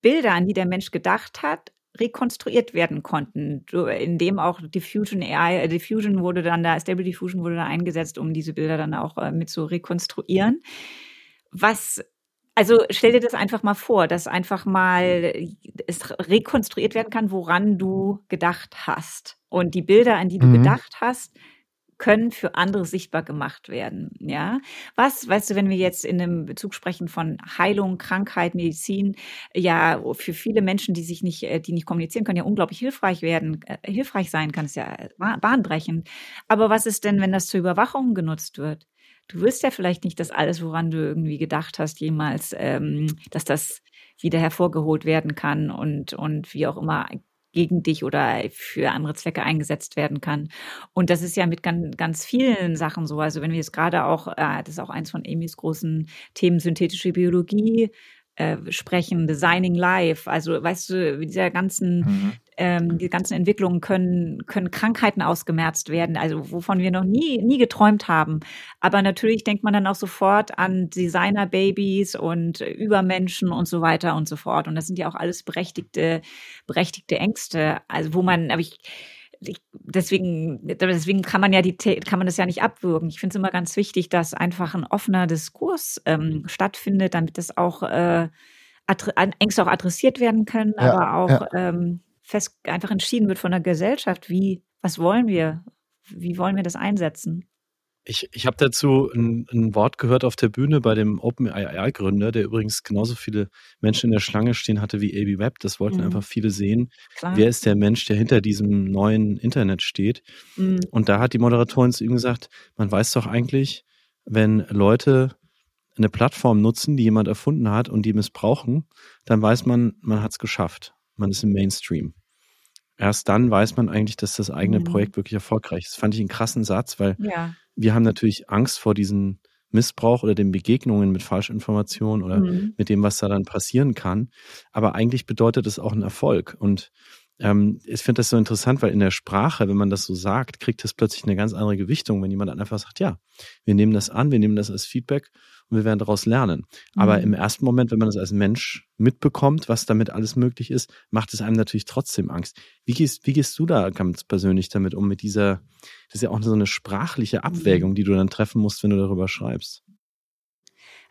Bilder, an die der Mensch gedacht hat, rekonstruiert werden konnten, indem auch Diffusion AI, äh, Diffusion wurde dann da, Stable Diffusion wurde da eingesetzt, um diese Bilder dann auch äh, mit zu rekonstruieren. Was, also stell dir das einfach mal vor, dass einfach mal es rekonstruiert werden kann, woran du gedacht hast. Und die Bilder, an die du Mhm. gedacht hast, können für andere sichtbar gemacht werden. Ja, was, weißt du, wenn wir jetzt in einem Bezug sprechen von Heilung, Krankheit, Medizin, ja, für viele Menschen, die sich nicht, äh, die nicht kommunizieren können, ja unglaublich hilfreich werden, äh, hilfreich sein kann, ist ja bahnbrechend. Aber was ist denn, wenn das zur Überwachung genutzt wird? Du wirst ja vielleicht nicht das alles, woran du irgendwie gedacht hast, jemals, ähm, dass das wieder hervorgeholt werden kann und, und wie auch immer gegen dich oder für andere Zwecke eingesetzt werden kann. Und das ist ja mit ganz, ganz vielen Sachen so. Also wenn wir jetzt gerade auch, äh, das ist auch eins von Amy's großen Themen, synthetische Biologie, äh, sprechen, Designing Life. Also weißt du, dieser ganzen, mhm. Ähm, die ganzen Entwicklungen können können Krankheiten ausgemerzt werden, also wovon wir noch nie nie geträumt haben. Aber natürlich denkt man dann auch sofort an Designer-Babys und Übermenschen und so weiter und so fort. Und das sind ja auch alles berechtigte berechtigte Ängste. Also wo man, aber ich deswegen, deswegen kann man ja die, kann man das ja nicht abwürgen. Ich finde es immer ganz wichtig, dass einfach ein offener Diskurs ähm, stattfindet, damit das auch äh, Ängste auch adressiert werden können, ja, aber auch ja. ähm, fest einfach entschieden wird von der Gesellschaft, wie, was wollen wir, wie wollen wir das einsetzen? Ich, ich habe dazu ein, ein, Wort gehört auf der Bühne bei dem OpenAI-Gründer, der übrigens genauso viele Menschen in der Schlange stehen hatte wie AB Web. Das wollten mhm. einfach viele sehen. Klar. Wer ist der Mensch, der hinter diesem neuen Internet steht? Mhm. Und da hat die Moderatorin zu ihm gesagt, man weiß doch eigentlich, wenn Leute eine Plattform nutzen, die jemand erfunden hat und die missbrauchen, dann weiß man, man hat es geschafft. Man ist im Mainstream erst dann weiß man eigentlich, dass das eigene mhm. Projekt wirklich erfolgreich ist. Das fand ich einen krassen Satz, weil ja. wir haben natürlich Angst vor diesen Missbrauch oder den Begegnungen mit Falschinformationen oder mhm. mit dem, was da dann passieren kann. Aber eigentlich bedeutet es auch einen Erfolg. Und ähm, ich finde das so interessant, weil in der Sprache, wenn man das so sagt, kriegt das plötzlich eine ganz andere Gewichtung, wenn jemand einfach sagt, ja, wir nehmen das an, wir nehmen das als Feedback und wir werden daraus lernen. Mhm. Aber im ersten Moment, wenn man das als Mensch mitbekommt, was damit alles möglich ist, macht es einem natürlich trotzdem Angst. Wie gehst, wie gehst du da ganz persönlich damit um, mit dieser, das ist ja auch so eine sprachliche mhm. Abwägung, die du dann treffen musst, wenn du darüber schreibst?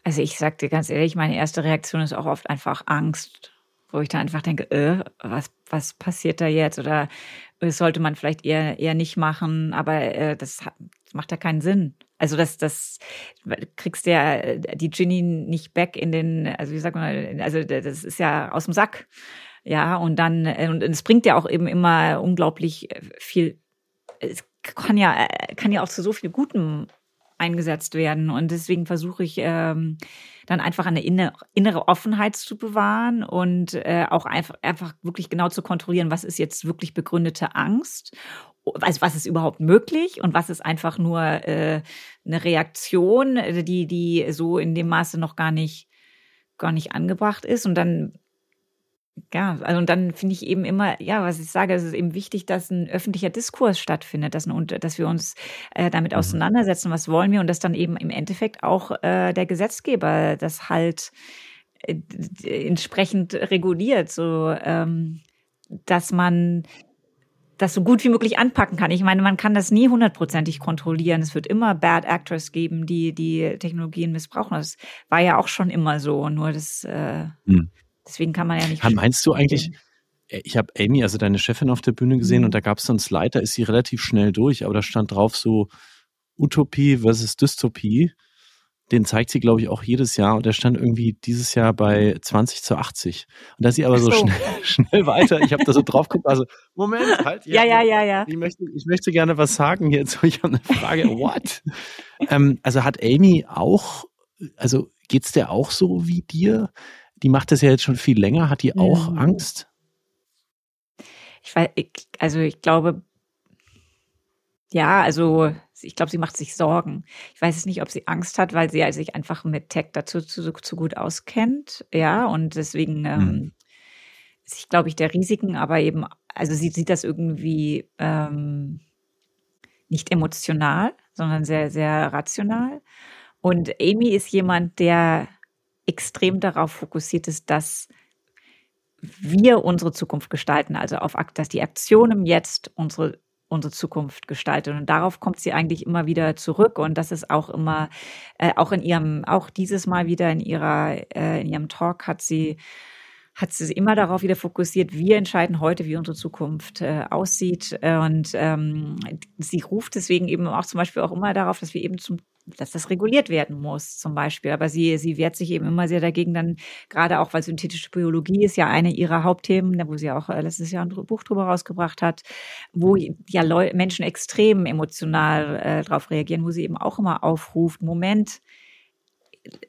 Also ich sag dir ganz ehrlich, meine erste Reaktion ist auch oft einfach Angst, wo ich dann einfach denke, äh, was, was passiert da jetzt? Oder das sollte man vielleicht eher, eher nicht machen, aber äh, das, hat, das macht ja keinen Sinn. Also das, das kriegst ja äh, die Ginny nicht back in den, also wie sagt man, also das ist ja aus dem Sack. Ja, und dann, äh, und es bringt ja auch eben immer unglaublich äh, viel, es kann ja, kann ja auch zu so viel Gutem eingesetzt werden. Und deswegen versuche ich ähm, dann einfach eine innere Offenheit zu bewahren und äh, auch einfach, einfach wirklich genau zu kontrollieren, was ist jetzt wirklich begründete Angst? Also was ist überhaupt möglich? Und was ist einfach nur äh, eine Reaktion, die die so in dem Maße noch gar nicht gar nicht angebracht ist? Und dann ja, also und dann finde ich eben immer, ja, was ich sage, es ist eben wichtig, dass ein öffentlicher Diskurs stattfindet, dass, ein, dass wir uns äh, damit mhm. auseinandersetzen, was wollen wir und dass dann eben im Endeffekt auch äh, der Gesetzgeber das halt äh, entsprechend reguliert, so ähm, dass man das so gut wie möglich anpacken kann. Ich meine, man kann das nie hundertprozentig kontrollieren. Es wird immer Bad Actors geben, die die Technologien missbrauchen. Das war ja auch schon immer so. Nur das, äh, hm. Deswegen kann man ja nicht. Meinst du eigentlich? Äh, ich habe Amy, also deine Chefin, auf der Bühne gesehen mhm. und da gab es so einen Slide, da ist sie relativ schnell durch, aber da stand drauf so Utopie versus Dystopie den zeigt sie, glaube ich, auch jedes Jahr und der stand irgendwie dieses Jahr bei 20 zu 80. Und da ist sie aber so, so schnell, schnell, weiter. Ich habe da so drauf geguckt, also Moment, halt. Ja, ja, ja, ja. Ich möchte, ich möchte gerne was sagen jetzt. Ich habe eine Frage. What? ähm, also hat Amy auch, also geht's der auch so wie dir? Die macht das ja jetzt schon viel länger. Hat die auch mhm. Angst? Ich weiß, also ich glaube, ja, also ich glaube, sie macht sich Sorgen. Ich weiß es nicht, ob sie Angst hat, weil sie sich einfach mit Tech dazu zu, zu gut auskennt. Ja, und deswegen ähm, hm. ich glaube ich der Risiken, aber eben, also sie sieht das irgendwie ähm, nicht emotional, sondern sehr, sehr rational. Und Amy ist jemand, der extrem darauf fokussiert ist, dass wir unsere Zukunft gestalten, also auf, dass die Aktion im Jetzt unsere unsere Zukunft gestaltet. Und darauf kommt sie eigentlich immer wieder zurück. Und das ist auch immer, äh, auch in ihrem, auch dieses Mal wieder in ihrer, äh, in ihrem Talk hat sie hat sie immer darauf wieder fokussiert, wir entscheiden heute, wie unsere Zukunft äh, aussieht. Und ähm, sie ruft deswegen eben auch zum Beispiel auch immer darauf, dass wir eben zum dass das reguliert werden muss, zum Beispiel. Aber sie, sie wehrt sich eben immer sehr dagegen, dann gerade auch, weil synthetische Biologie ist ja eine ihrer Hauptthemen, wo sie auch äh, letztes Jahr ein Buch drüber rausgebracht hat, wo ja Leu Menschen extrem emotional äh, darauf reagieren, wo sie eben auch immer aufruft, Moment,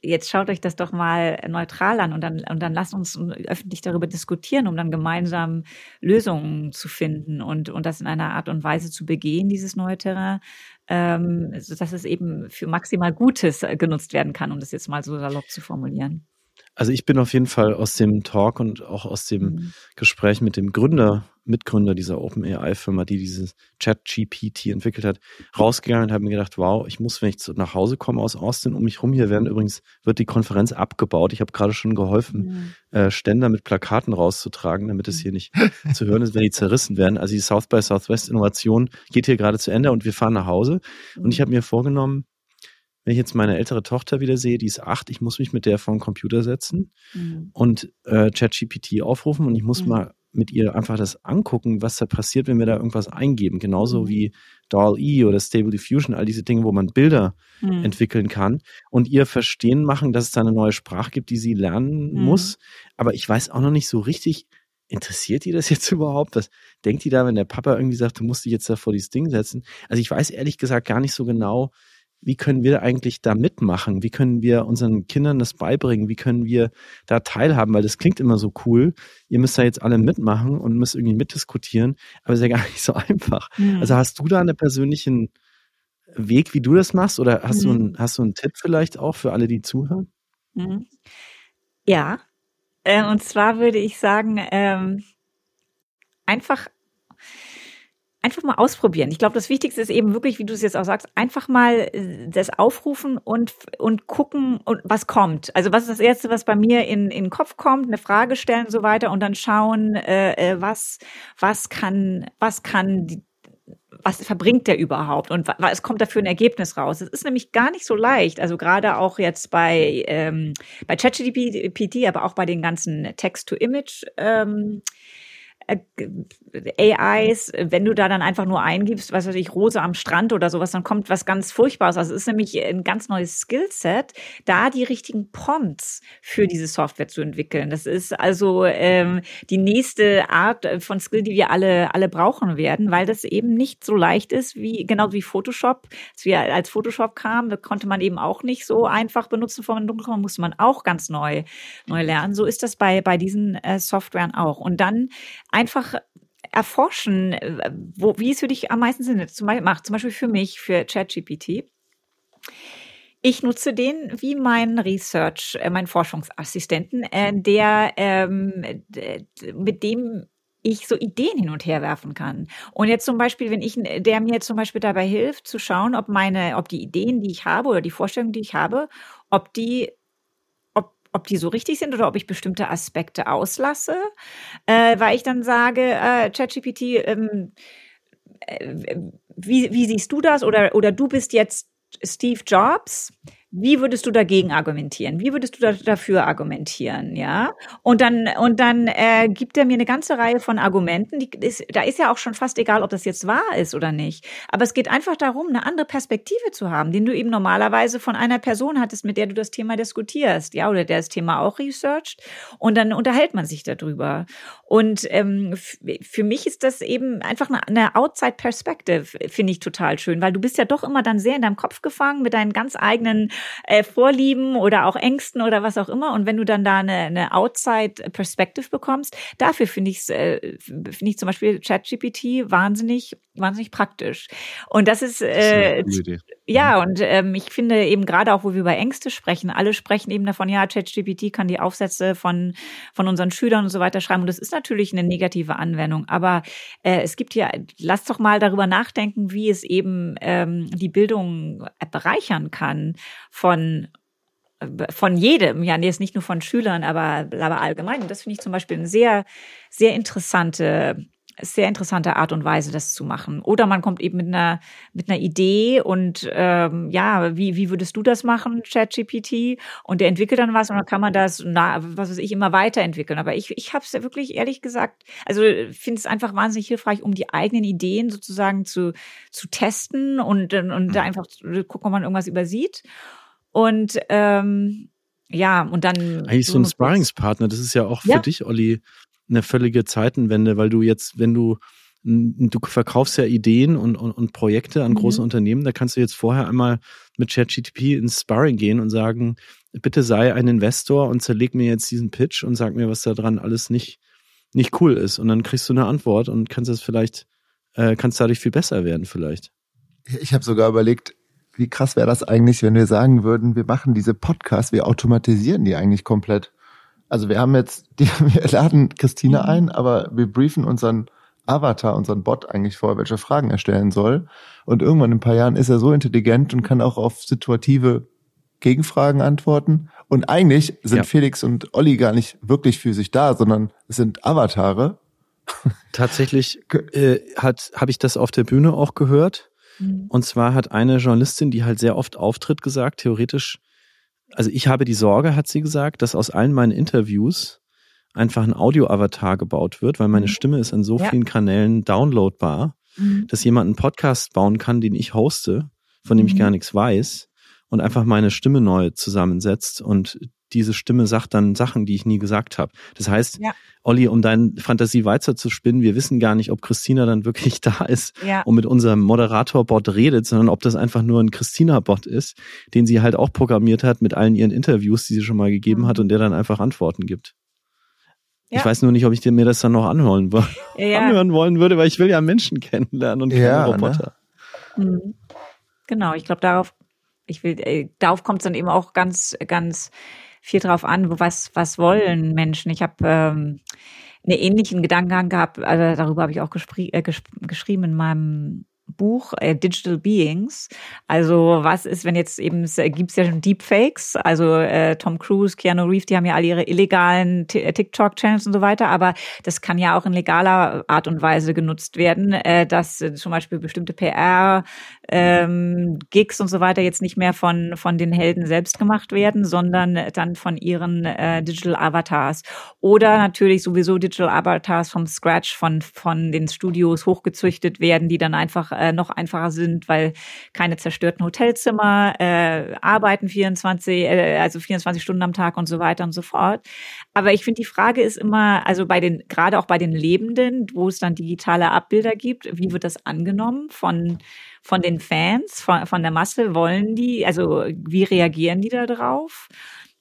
jetzt schaut euch das doch mal neutral an und dann, und dann lasst uns öffentlich darüber diskutieren, um dann gemeinsam Lösungen zu finden und, und das in einer Art und Weise zu begehen, dieses neue Terrain, ähm, dass es eben für maximal Gutes genutzt werden kann, um das jetzt mal so salopp zu formulieren. Also ich bin auf jeden Fall aus dem Talk und auch aus dem mhm. Gespräch mit dem Gründer, Mitgründer dieser OpenAI-Firma, die dieses Chat-GPT entwickelt hat, rausgegangen und habe mir gedacht, wow, ich muss, wenn ich nach Hause komme aus Austin, um mich rum hier werden übrigens, wird die Konferenz abgebaut. Ich habe gerade schon geholfen, mhm. äh, Ständer mit Plakaten rauszutragen, damit es hier nicht zu hören ist, wenn die zerrissen werden. Also die South by Southwest Innovation geht hier gerade zu Ende und wir fahren nach Hause. Und ich mhm. habe mir vorgenommen, wenn ich jetzt meine ältere Tochter wieder sehe, die ist acht, ich muss mich mit der vor den Computer setzen mhm. und äh, ChatGPT aufrufen und ich muss mhm. mal mit ihr einfach das angucken, was da passiert, wenn wir da irgendwas eingeben. Genauso mhm. wie DAL-E oder Stable Diffusion, all diese Dinge, wo man Bilder mhm. entwickeln kann und ihr verstehen machen, dass es da eine neue Sprache gibt, die sie lernen mhm. muss. Aber ich weiß auch noch nicht so richtig, interessiert die das jetzt überhaupt? Was denkt die da, wenn der Papa irgendwie sagt, du musst dich jetzt da vor dieses Ding setzen? Also ich weiß ehrlich gesagt gar nicht so genau, wie können wir eigentlich da mitmachen? Wie können wir unseren Kindern das beibringen? Wie können wir da teilhaben? Weil das klingt immer so cool. Ihr müsst da jetzt alle mitmachen und müsst irgendwie mitdiskutieren, aber es ist ja gar nicht so einfach. Mhm. Also hast du da einen persönlichen Weg, wie du das machst? Oder hast, mhm. du, einen, hast du einen Tipp vielleicht auch für alle, die zuhören? Mhm. Ja, äh, und zwar würde ich sagen, ähm, einfach einfach mal ausprobieren. Ich glaube, das Wichtigste ist eben wirklich, wie du es jetzt auch sagst, einfach mal äh, das aufrufen und, und gucken, was kommt. Also was ist das Erste, was bei mir in, in den Kopf kommt, eine Frage stellen und so weiter und dann schauen, äh, äh was, was kann, was kann die, was verbringt der überhaupt und was kommt da für ein Ergebnis raus? Es ist nämlich gar nicht so leicht. Also gerade auch jetzt bei ähm, bei ChatGPT, aber auch bei den ganzen Text-to-Image ähm, äh, AIs, wenn du da dann einfach nur eingibst, was weiß ich, Rose am Strand oder sowas, dann kommt was ganz Furchtbares. Also es ist nämlich ein ganz neues Skillset, da die richtigen Prompts für diese Software zu entwickeln. Das ist also ähm, die nächste Art von Skill, die wir alle, alle brauchen werden, weil das eben nicht so leicht ist, wie genau wie Photoshop. Als wir als Photoshop kam, da konnte man eben auch nicht so einfach benutzen von Dunkelraum, musste man auch ganz neu, neu lernen. So ist das bei, bei diesen äh, Softwaren auch. Und dann einfach erforschen, wo, wie es für dich am meisten Sinn macht. Zum Beispiel für mich, für ChatGPT. Ich nutze den wie meinen Research, äh, meinen Forschungsassistenten, äh, der ähm, mit dem ich so Ideen hin und her werfen kann. Und jetzt zum Beispiel, wenn ich, der mir zum Beispiel dabei hilft, zu schauen, ob meine, ob die Ideen, die ich habe oder die Vorstellungen, die ich habe, ob die ob die so richtig sind oder ob ich bestimmte Aspekte auslasse, äh, weil ich dann sage, äh, ChatGPT, ähm, äh, wie, wie siehst du das? Oder, oder du bist jetzt Steve Jobs wie würdest du dagegen argumentieren? Wie würdest du da, dafür argumentieren? Ja. Und dann, und dann äh, gibt er mir eine ganze Reihe von Argumenten. Die ist, da ist ja auch schon fast egal, ob das jetzt wahr ist oder nicht. Aber es geht einfach darum, eine andere Perspektive zu haben, den du eben normalerweise von einer Person hattest, mit der du das Thema diskutierst, ja, oder der das Thema auch researcht. Und dann unterhält man sich darüber. Und ähm, für mich ist das eben einfach eine, eine Outside Perspective, finde ich total schön, weil du bist ja doch immer dann sehr in deinem Kopf gefangen mit deinen ganz eigenen äh, Vorlieben oder auch Ängsten oder was auch immer. Und wenn du dann da eine, eine Outside Perspective bekommst, dafür finde ich äh, finde ich zum Beispiel ChatGPT wahnsinnig wahnsinnig praktisch. Und das ist, äh, das ist ja und ähm, ich finde eben gerade auch, wo wir über Ängste sprechen, alle sprechen eben davon, ja, ChatGPT kann die Aufsätze von von unseren Schülern und so weiter schreiben. Und das ist natürlich eine negative Anwendung, aber äh, es gibt ja, lass doch mal darüber nachdenken, wie es eben ähm, die Bildung bereichern kann von von jedem, ja, nee, ist nicht nur von Schülern, aber, aber allgemein. Und das finde ich zum Beispiel eine sehr, sehr interessante sehr interessante Art und Weise, das zu machen. Oder man kommt eben mit einer mit einer Idee und ähm, ja, wie wie würdest du das machen, ChatGPT? Und der entwickelt dann was und dann kann man das, na, was weiß ich, immer weiterentwickeln. Aber ich ich habe es ja wirklich ehrlich gesagt, also finde es einfach wahnsinnig hilfreich, um die eigenen Ideen sozusagen zu zu testen und und da einfach gucken, ob man irgendwas übersieht. Und ähm, ja, und dann. Eigentlich so ein Sparringspartner, das ist ja auch für ja. dich, Olli, eine völlige Zeitenwende, weil du jetzt, wenn du du verkaufst ja Ideen und, und, und Projekte an mhm. große Unternehmen, da kannst du jetzt vorher einmal mit ChatGTP ins Sparring gehen und sagen, bitte sei ein Investor und zerleg mir jetzt diesen Pitch und sag mir, was da dran alles nicht, nicht cool ist. Und dann kriegst du eine Antwort und kannst das vielleicht, äh, kannst dadurch viel besser werden vielleicht. Ich habe sogar überlegt, wie krass wäre das eigentlich, wenn wir sagen würden, wir machen diese Podcasts, wir automatisieren die eigentlich komplett. Also wir haben jetzt, die, wir laden Christine mhm. ein, aber wir briefen unseren Avatar, unseren Bot eigentlich vor, welche Fragen er stellen soll. Und irgendwann in ein paar Jahren ist er so intelligent und kann auch auf situative Gegenfragen antworten. Und eigentlich sind ja. Felix und Olli gar nicht wirklich für sich da, sondern es sind Avatare. Tatsächlich äh, hat habe ich das auf der Bühne auch gehört. Mhm. Und zwar hat eine Journalistin, die halt sehr oft auftritt, gesagt, theoretisch also ich habe die Sorge, hat sie gesagt, dass aus allen meinen Interviews einfach ein Audio-Avatar gebaut wird, weil meine mhm. Stimme ist an so ja. vielen Kanälen downloadbar, mhm. dass jemand einen Podcast bauen kann, den ich hoste, von dem mhm. ich gar nichts weiß und einfach meine Stimme neu zusammensetzt und diese Stimme sagt dann Sachen, die ich nie gesagt habe. Das heißt, ja. Olli, um deine Fantasie weiter zu spinnen, wir wissen gar nicht, ob Christina dann wirklich da ist ja. und mit unserem Moderator-Bot redet, sondern ob das einfach nur ein Christina-Bot ist, den sie halt auch programmiert hat mit allen ihren Interviews, die sie schon mal gegeben mhm. hat und der dann einfach Antworten gibt. Ja. Ich weiß nur nicht, ob ich mir das dann noch anhören, anhören wollen würde, weil ich will ja Menschen kennenlernen und keine ne? Roboter. Ne? Genau, ich glaube, darauf ich will, äh, darauf kommt es dann eben auch ganz, ganz viel drauf an, was, was wollen Menschen. Ich habe ähm, einen ähnlichen Gedankengang gehabt, also darüber habe ich auch äh, geschrieben in meinem Buch äh, Digital Beings. Also was ist, wenn jetzt eben, es gibt ja schon Deepfakes, also äh, Tom Cruise, Keanu Reeves, die haben ja alle ihre illegalen äh, TikTok-Channels und so weiter, aber das kann ja auch in legaler Art und Weise genutzt werden, äh, dass äh, zum Beispiel bestimmte PR, ähm, Gigs und so weiter jetzt nicht mehr von, von den Helden selbst gemacht werden, sondern dann von ihren äh, Digital Avatars. Oder natürlich sowieso Digital Avatars vom Scratch von, von den Studios hochgezüchtet werden, die dann einfach äh, noch einfacher sind, weil keine zerstörten Hotelzimmer, äh, arbeiten 24, äh, also 24 Stunden am Tag und so weiter und so fort. Aber ich finde, die Frage ist immer, also bei den, gerade auch bei den Lebenden, wo es dann digitale Abbilder gibt, wie wird das angenommen von, von den Fans, von, von der Masse? Wollen die, also wie reagieren die da drauf?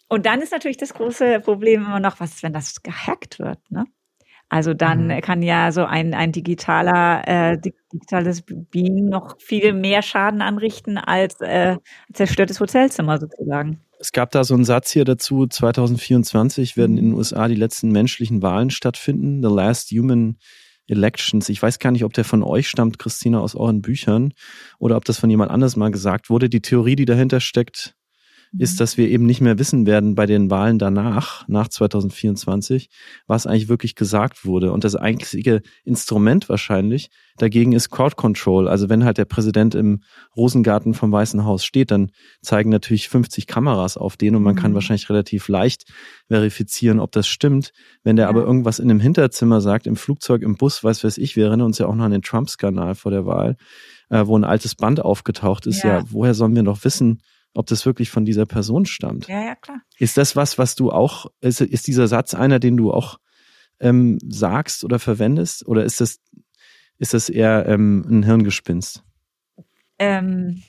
Und dann ist natürlich das große Problem immer noch, was ist, wenn das gehackt wird, ne? Also dann mhm. kann ja so ein, ein digitaler, äh, digitales Beam noch viel mehr Schaden anrichten als äh, zerstörtes Hotelzimmer sozusagen. Es gab da so einen Satz hier dazu, 2024 werden in den USA die letzten menschlichen Wahlen stattfinden, the last human elections. Ich weiß gar nicht, ob der von euch stammt, Christina, aus euren Büchern, oder ob das von jemand anders mal gesagt wurde. Die Theorie, die dahinter steckt, ist, mhm. dass wir eben nicht mehr wissen werden bei den Wahlen danach, nach 2024, was eigentlich wirklich gesagt wurde. Und das einzige Instrument wahrscheinlich dagegen ist Crowd Control. Also wenn halt der Präsident im Rosengarten vom Weißen Haus steht, dann zeigen natürlich 50 Kameras auf den und man kann mhm. wahrscheinlich relativ leicht verifizieren, ob das stimmt. Wenn der aber irgendwas in einem Hinterzimmer sagt, im Flugzeug, im Bus, weiß weiß ich, wir erinnern uns ja auch noch an den Trump-Skandal vor der Wahl, äh, wo ein altes Band aufgetaucht ist. Ja. ja, woher sollen wir noch wissen, ob das wirklich von dieser Person stammt. Ja, ja, klar. Ist das was, was du auch, ist, ist dieser Satz einer, den du auch ähm, sagst oder verwendest? Oder ist das, ist das eher ähm, ein Hirngespinst? Ähm,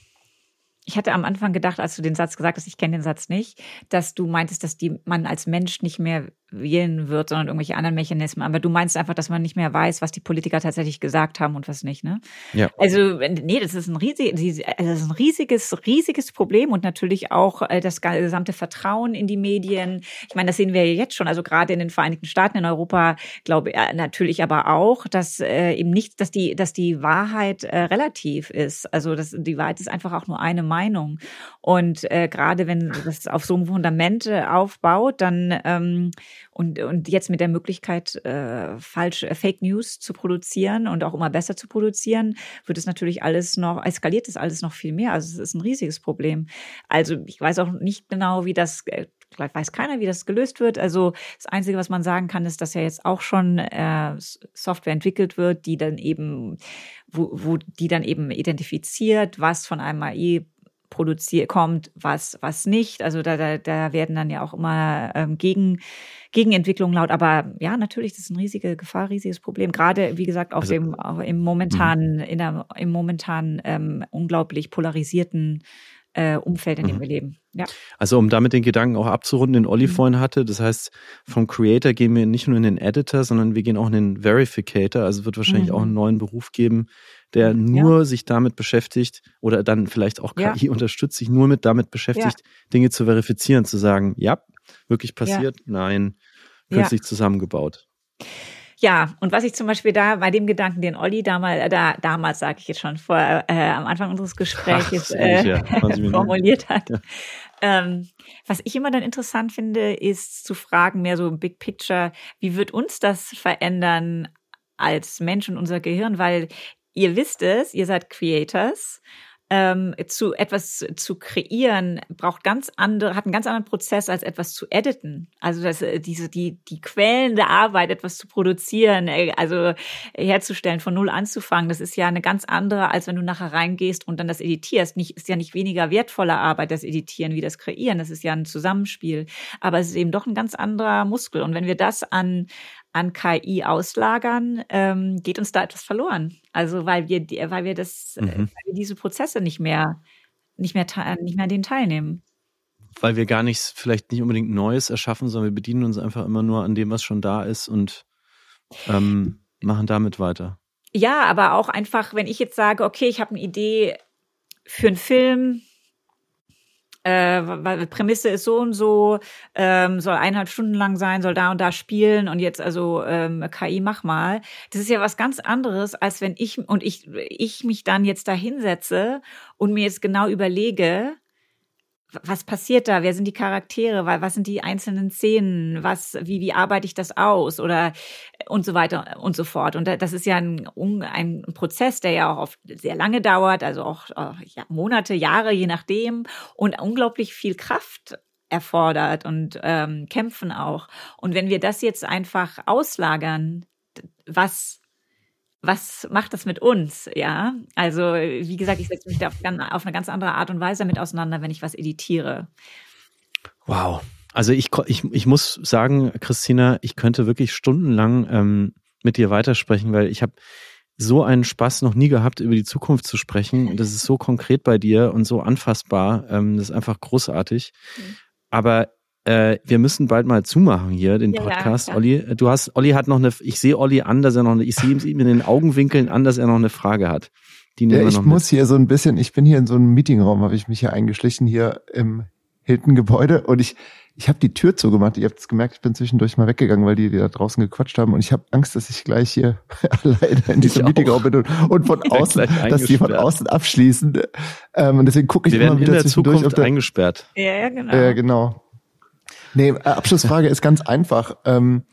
ich hatte am Anfang gedacht, als du den Satz gesagt hast, ich kenne den Satz nicht, dass du meintest, dass die man als Mensch nicht mehr wählen wird, sondern irgendwelche anderen Mechanismen. Aber du meinst einfach, dass man nicht mehr weiß, was die Politiker tatsächlich gesagt haben und was nicht, ne? Ja. Also, nee, das ist ein, riesig, das ist ein riesiges, riesiges Problem und natürlich auch äh, das gesamte Vertrauen in die Medien. Ich meine, das sehen wir ja jetzt schon, also gerade in den Vereinigten Staaten, in Europa, glaube ich, äh, natürlich aber auch, dass äh, eben nicht, dass die, dass die Wahrheit äh, relativ ist. Also, dass die Wahrheit ist einfach auch nur eine Meinung. Und äh, gerade wenn das auf so einem Fundament aufbaut, dann ähm, und, und jetzt mit der Möglichkeit, äh, falsch äh, Fake News zu produzieren und auch immer besser zu produzieren, wird es natürlich alles noch, eskaliert es alles noch viel mehr. Also es ist ein riesiges Problem. Also ich weiß auch nicht genau, wie das äh, vielleicht weiß keiner, wie das gelöst wird. Also das Einzige, was man sagen kann, ist, dass ja jetzt auch schon äh, Software entwickelt wird, die dann eben, wo, wo die dann eben identifiziert, was von einem AI produziert kommt, was was nicht. Also da, da, da werden dann ja auch immer ähm, gegen Gegenentwicklungen laut. Aber ja, natürlich, das ist eine riesige Gefahr, riesiges Problem. Gerade wie gesagt auf also, dem auf, im momentanen in der im momentanen ähm, unglaublich polarisierten äh, Umfeld, in dem mhm. wir leben. Ja. Also um damit den Gedanken auch abzurunden, den Olli mhm. vorhin hatte, das heißt, vom Creator gehen wir nicht nur in den Editor, sondern wir gehen auch in den Verificator. Also wird wahrscheinlich mhm. auch einen mhm. neuen Beruf geben, der nur ja. sich damit beschäftigt oder dann vielleicht auch KI ja. unterstützt, sich nur mit damit beschäftigt, ja. Dinge zu verifizieren, zu sagen, ja, wirklich passiert, nein, künstlich zusammengebaut. Ja, und was ich zum Beispiel da bei dem Gedanken, den Olli damals, äh, da, damals sage ich jetzt schon vor, äh, am Anfang unseres Gesprächs äh, formuliert hat. Ähm, was ich immer dann interessant finde, ist zu fragen, mehr so im Big Picture, wie wird uns das verändern als Menschen, unser Gehirn? Weil ihr wisst es, ihr seid Creators ähm, zu etwas zu kreieren, braucht ganz andere, hat einen ganz anderen Prozess als etwas zu editen. Also das, äh, diese, die, die quälende Arbeit, etwas zu produzieren, äh, also herzustellen, von null anzufangen, das ist ja eine ganz andere, als wenn du nachher reingehst und dann das editierst. Nicht, ist ja nicht weniger wertvolle Arbeit, das Editieren, wie das Kreieren. Das ist ja ein Zusammenspiel. Aber es ist eben doch ein ganz anderer Muskel. Und wenn wir das an, an KI auslagern, ähm, geht uns da etwas verloren. Also weil wir, weil wir das, äh, mhm. weil wir diese Prozesse nicht mehr, nicht mehr, nicht mehr an denen teilnehmen. Weil wir gar nichts, vielleicht nicht unbedingt Neues erschaffen, sondern wir bedienen uns einfach immer nur an dem, was schon da ist und ähm, machen damit weiter. Ja, aber auch einfach, wenn ich jetzt sage, okay, ich habe eine Idee für einen Film, äh, Prämisse ist so und so, ähm, soll eineinhalb Stunden lang sein, soll da und da spielen und jetzt also ähm, KI mach mal. Das ist ja was ganz anderes, als wenn ich und ich, ich mich dann jetzt da hinsetze und mir jetzt genau überlege, was passiert da? Wer sind die Charaktere? Was sind die einzelnen Szenen? Was, wie, wie arbeite ich das aus? Oder und so weiter und so fort. Und das ist ja ein, ein Prozess, der ja auch oft sehr lange dauert, also auch ja, Monate, Jahre, je nachdem, und unglaublich viel Kraft erfordert und ähm, kämpfen auch. Und wenn wir das jetzt einfach auslagern, was was macht das mit uns? Ja, also wie gesagt, ich setze mich da auf, auf, eine ganz andere Art und Weise damit auseinander, wenn ich was editiere. Wow. Also ich, ich, ich muss sagen, Christina, ich könnte wirklich stundenlang ähm, mit dir weitersprechen, weil ich habe so einen Spaß noch nie gehabt, über die Zukunft zu sprechen. Das ist so konkret bei dir und so anfassbar. Ähm, das ist einfach großartig. Mhm. Aber äh, wir müssen bald mal zumachen hier, den ja, Podcast, ja. Olli. Du hast, Olli hat noch eine, ich sehe Olli an, dass er noch eine, ich sehe ihm in den Augenwinkeln an, dass er noch eine Frage hat. Die ja, ich muss mit. hier so ein bisschen, ich bin hier in so einem Meetingraum, habe ich mich hier eingeschlichen, hier im Hilton-Gebäude und ich, ich habe die Tür zugemacht. Ihr habt es gemerkt, ich bin zwischendurch mal weggegangen, weil die, die da draußen gequatscht haben. Und ich habe Angst, dass ich gleich hier alleine in diesem Meetingraum bin und, und von außen, dass die von außen abschließen. Ähm, und deswegen gucke ich Wir immer wieder in der zwischendurch. Zukunft der, eingesperrt. Ja, ja, genau. Ja, genau. Nee, äh, Abschlussfrage ist ganz einfach. Ähm,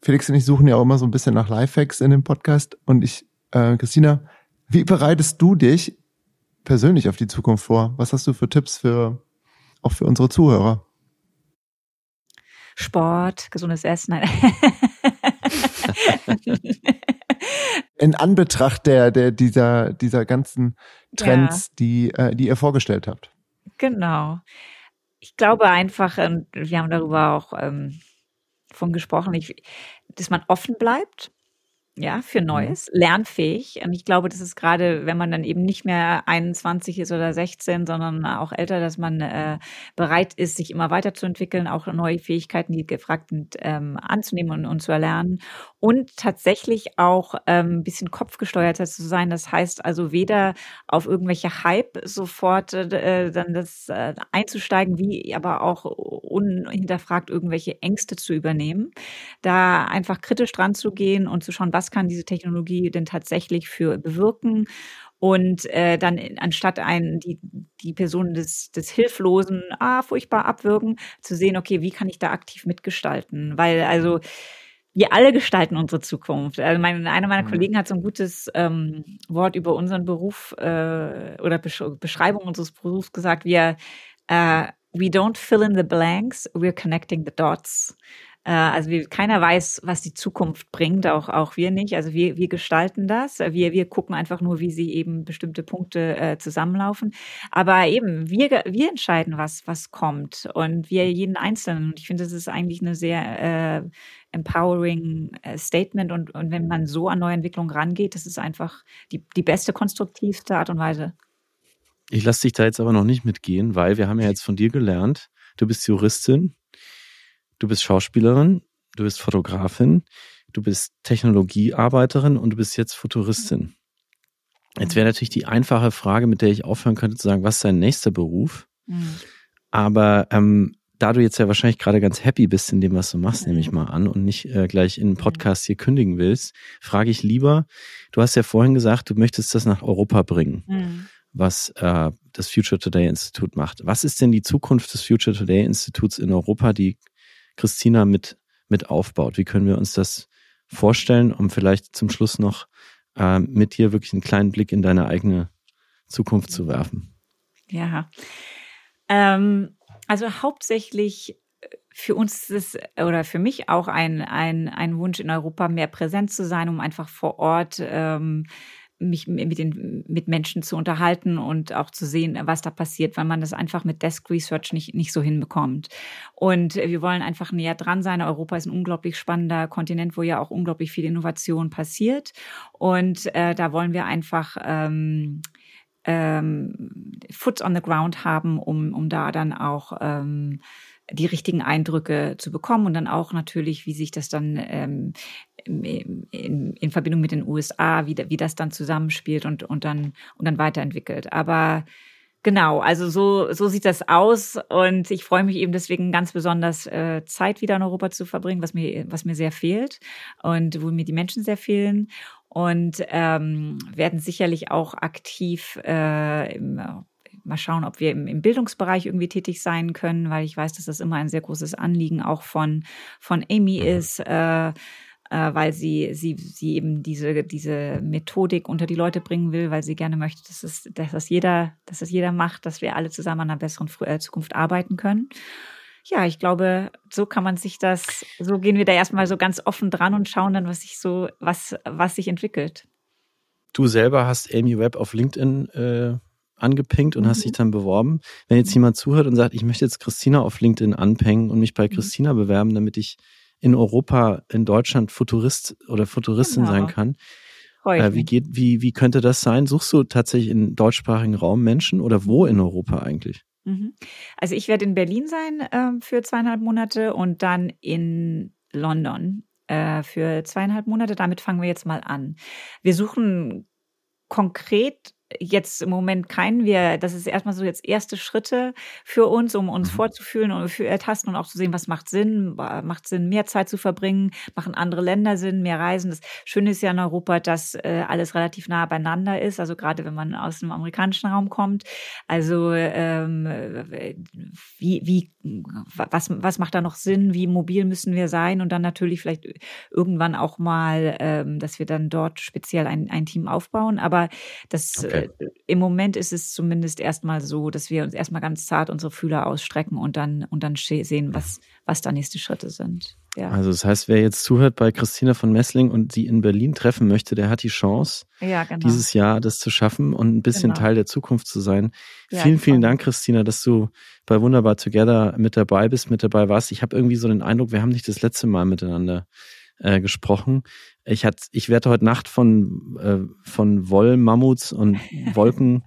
Felix und ich suchen ja auch immer so ein bisschen nach Lifehacks in dem Podcast. Und ich, äh, Christina, wie bereitest du dich persönlich auf die Zukunft vor? Was hast du für Tipps für auch für unsere Zuhörer? Sport, gesundes Essen. In Anbetracht der, der dieser, dieser ganzen Trends, ja. die, äh, die ihr vorgestellt habt. Genau ich glaube einfach, und wir haben darüber auch ähm, von gesprochen, ich, dass man offen bleibt ja, für mhm. Neues, lernfähig. Und ich glaube, das ist gerade, wenn man dann eben nicht mehr 21 ist oder 16, sondern auch älter, dass man äh, bereit ist, sich immer weiterzuentwickeln, auch neue Fähigkeiten, die gefragt sind, ähm, anzunehmen und, und zu erlernen. Und tatsächlich auch ähm, ein bisschen kopfgesteuerter zu sein. Das heißt also weder auf irgendwelche Hype sofort äh, dann das äh, einzusteigen, wie aber auch unhinterfragt irgendwelche Ängste zu übernehmen. Da einfach kritisch dran zu gehen und zu schauen, was was kann diese Technologie denn tatsächlich für bewirken und äh, dann anstatt einen die die Person des des hilflosen ah furchtbar abwürgen zu sehen okay wie kann ich da aktiv mitgestalten weil also wir alle gestalten unsere Zukunft. Also mein, einer meiner mhm. Kollegen hat so ein gutes ähm, Wort über unseren Beruf äh, oder Besch Beschreibung unseres Berufs gesagt. Wir äh, we don't fill in the blanks, we're connecting the dots. Äh, also wir, keiner weiß, was die Zukunft bringt, auch, auch wir nicht. Also wir, wir gestalten das. Wir, wir gucken einfach nur, wie sie eben bestimmte Punkte äh, zusammenlaufen. Aber eben, wir, wir entscheiden, was, was kommt. Und wir jeden Einzelnen. Und ich finde, das ist eigentlich eine sehr äh, empowering äh, Statement. Und, und wenn man so an neue Entwicklungen rangeht, das ist einfach die, die beste, konstruktivste Art und Weise. Ich lasse dich da jetzt aber noch nicht mitgehen, weil wir haben ja jetzt von dir gelernt, du bist Juristin, Du bist Schauspielerin, du bist Fotografin, du bist Technologiearbeiterin und du bist jetzt Futuristin. Jetzt wäre natürlich die einfache Frage, mit der ich aufhören könnte, zu sagen, was ist dein nächster Beruf? Mhm. Aber ähm, da du jetzt ja wahrscheinlich gerade ganz happy bist in dem, was du machst, nehme ich mal an, und nicht äh, gleich in einen Podcast hier kündigen willst, frage ich lieber, du hast ja vorhin gesagt, du möchtest das nach Europa bringen, mhm. was äh, das Future Today Institut macht. Was ist denn die Zukunft des Future Today Instituts in Europa, die Christina mit, mit aufbaut. Wie können wir uns das vorstellen, um vielleicht zum Schluss noch äh, mit dir wirklich einen kleinen Blick in deine eigene Zukunft zu werfen? Ja, ähm, also hauptsächlich für uns ist es, oder für mich auch ein, ein, ein Wunsch in Europa mehr präsent zu sein, um einfach vor Ort ähm, mich mit den mit Menschen zu unterhalten und auch zu sehen, was da passiert, weil man das einfach mit Desk Research nicht nicht so hinbekommt. Und wir wollen einfach näher dran sein. Europa ist ein unglaublich spannender Kontinent, wo ja auch unglaublich viel Innovation passiert. Und äh, da wollen wir einfach ähm, ähm, Foot on the ground haben, um um da dann auch ähm, die richtigen Eindrücke zu bekommen und dann auch natürlich, wie sich das dann ähm, in, in, Verbindung mit den USA, wie, wie das dann zusammenspielt und, und, dann, und dann weiterentwickelt. Aber Genau, also so, so sieht das aus und ich freue mich eben deswegen ganz besonders, äh, Zeit wieder in Europa zu verbringen, was mir, was mir sehr fehlt und wo mir die Menschen sehr fehlen und ähm, werden sicherlich auch aktiv äh, im, mal schauen, ob wir im, im, Bildungsbereich irgendwie tätig sein können, weil ich weiß, dass das immer ein sehr großes Anliegen auch von, von Amy ist. Äh, äh, weil sie, sie, sie eben diese, diese Methodik unter die Leute bringen will, weil sie gerne möchte, dass, es, dass, das jeder, dass das jeder macht, dass wir alle zusammen an einer besseren äh, Zukunft arbeiten können. Ja, ich glaube, so kann man sich das, so gehen wir da erstmal so ganz offen dran und schauen dann, was sich so, was, was sich entwickelt. Du selber hast Amy Webb auf LinkedIn äh, angepinkt und mhm. hast dich dann beworben. Wenn jetzt jemand zuhört und sagt, ich möchte jetzt Christina auf LinkedIn anpängen und mich bei mhm. Christina bewerben, damit ich in Europa, in Deutschland Futurist oder Futuristin genau. sein kann. Äh, wie geht, wie, wie könnte das sein? Suchst du tatsächlich im deutschsprachigen Raum Menschen oder wo in Europa eigentlich? Mhm. Also ich werde in Berlin sein äh, für zweieinhalb Monate und dann in London äh, für zweieinhalb Monate. Damit fangen wir jetzt mal an. Wir suchen konkret jetzt im Moment keinen. Wir, das ist erstmal so jetzt erste Schritte für uns, um uns mhm. vorzufühlen und für ertasten und auch zu sehen, was macht Sinn, macht Sinn, mehr Zeit zu verbringen, machen andere Länder Sinn, mehr Reisen. Das Schöne ist ja in Europa, dass äh, alles relativ nah beieinander ist, also gerade wenn man aus dem amerikanischen Raum kommt. Also ähm, wie, wie, was, was macht da noch Sinn, wie mobil müssen wir sein und dann natürlich vielleicht irgendwann auch mal, ähm, dass wir dann dort speziell ein, ein Team aufbauen. Aber das okay im Moment ist es zumindest erstmal so, dass wir uns erstmal ganz zart unsere Fühler ausstrecken und dann, und dann sehen, was, was da nächste Schritte sind. Ja. Also das heißt, wer jetzt zuhört bei Christina von Messling und sie in Berlin treffen möchte, der hat die Chance, ja, genau. dieses Jahr das zu schaffen und ein bisschen genau. Teil der Zukunft zu sein. Ja, vielen, vielen Dank, Christina, dass du bei Wunderbar Together mit dabei bist, mit dabei warst. Ich habe irgendwie so den Eindruck, wir haben nicht das letzte Mal miteinander äh, gesprochen. Ich, hat, ich werde heute Nacht von, äh, von Wollmammuts und Wolken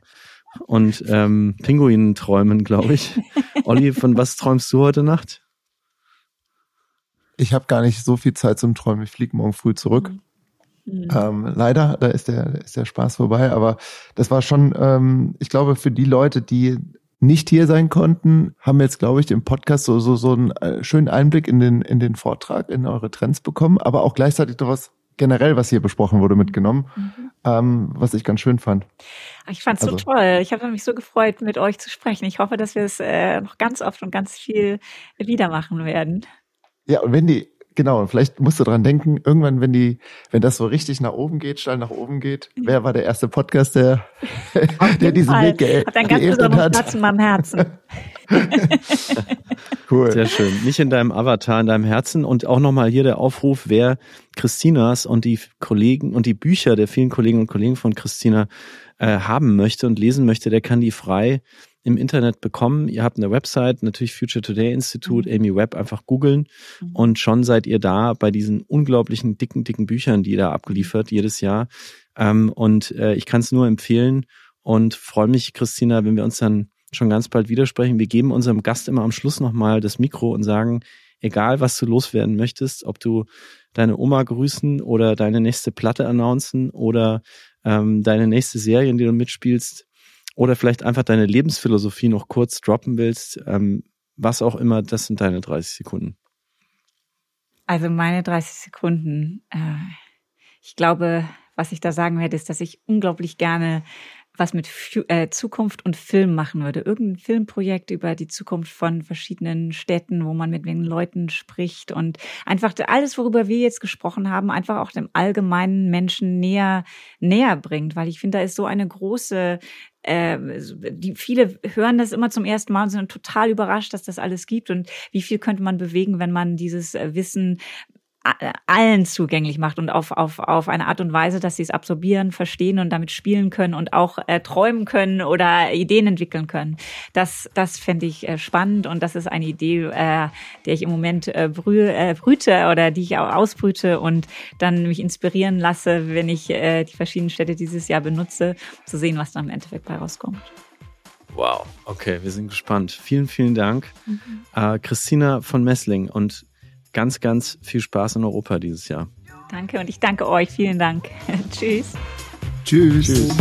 und ähm, Pinguinen träumen, glaube ich. Olli, von was träumst du heute Nacht? Ich habe gar nicht so viel Zeit zum Träumen. Ich fliege morgen früh zurück. Mhm. Ähm, leider, da ist der, ist der Spaß vorbei. Aber das war schon, ähm, ich glaube, für die Leute, die nicht hier sein konnten, haben jetzt, glaube ich, im Podcast so, so, so einen äh, schönen Einblick in den, in den Vortrag, in eure Trends bekommen, aber auch gleichzeitig noch was generell, was hier besprochen wurde, mitgenommen. Mhm. ähm, was ich ganz schön fand. Ich fand es also, so toll. Ich habe mich so gefreut, mit euch zu sprechen. Ich hoffe, dass wir es äh, noch ganz oft und ganz viel wieder machen werden. Ja, und wenn die, genau, vielleicht musst du dran denken, irgendwann, wenn die, wenn das so richtig nach oben geht, steil nach oben geht, wer war der erste Podcast, der, der diesen Fall. Weg ge hat einen ganz besonderen Platz in meinem Herzen. cool. Sehr schön. Nicht in deinem Avatar, in deinem Herzen. Und auch nochmal hier der Aufruf, wer Christinas und die Kollegen und die Bücher der vielen Kolleginnen und Kollegen von Christina äh, haben möchte und lesen möchte, der kann die frei im Internet bekommen. Ihr habt eine Website, natürlich Future Today Institute, mhm. Amy Webb einfach googeln mhm. und schon seid ihr da bei diesen unglaublichen dicken, dicken Büchern, die da abgeliefert jedes Jahr. Ähm, und äh, ich kann es nur empfehlen und freue mich, Christina, wenn wir uns dann schon ganz bald widersprechen. Wir geben unserem Gast immer am Schluss nochmal das Mikro und sagen, egal was du loswerden möchtest, ob du deine Oma grüßen oder deine nächste Platte announcen oder ähm, deine nächste Serie, in der du mitspielst, oder vielleicht einfach deine Lebensphilosophie noch kurz droppen willst, ähm, was auch immer, das sind deine 30 Sekunden. Also meine 30 Sekunden. Äh, ich glaube, was ich da sagen werde, ist, dass ich unglaublich gerne was mit äh, Zukunft und Film machen würde. Irgendein Filmprojekt über die Zukunft von verschiedenen Städten, wo man mit den Leuten spricht und einfach alles, worüber wir jetzt gesprochen haben, einfach auch dem allgemeinen Menschen näher, näher bringt, weil ich finde, da ist so eine große äh, die viele hören das immer zum ersten Mal und sind total überrascht, dass das alles gibt und wie viel könnte man bewegen, wenn man dieses äh, Wissen allen zugänglich macht und auf, auf, auf eine Art und Weise, dass sie es absorbieren, verstehen und damit spielen können und auch äh, träumen können oder Ideen entwickeln können. Das, das fände ich äh, spannend und das ist eine Idee, äh, der ich im Moment äh, brü äh, brüte oder die ich auch ausbrüte und dann mich inspirieren lasse, wenn ich äh, die verschiedenen Städte dieses Jahr benutze, zu sehen, was dann im Endeffekt bei rauskommt. Wow, okay, wir sind gespannt. Vielen, vielen Dank. Mhm. Äh, Christina von Messling und ganz, ganz viel Spaß in Europa dieses Jahr. Danke und ich danke euch. Vielen Dank. Tschüss. Tschüss. Tschüss.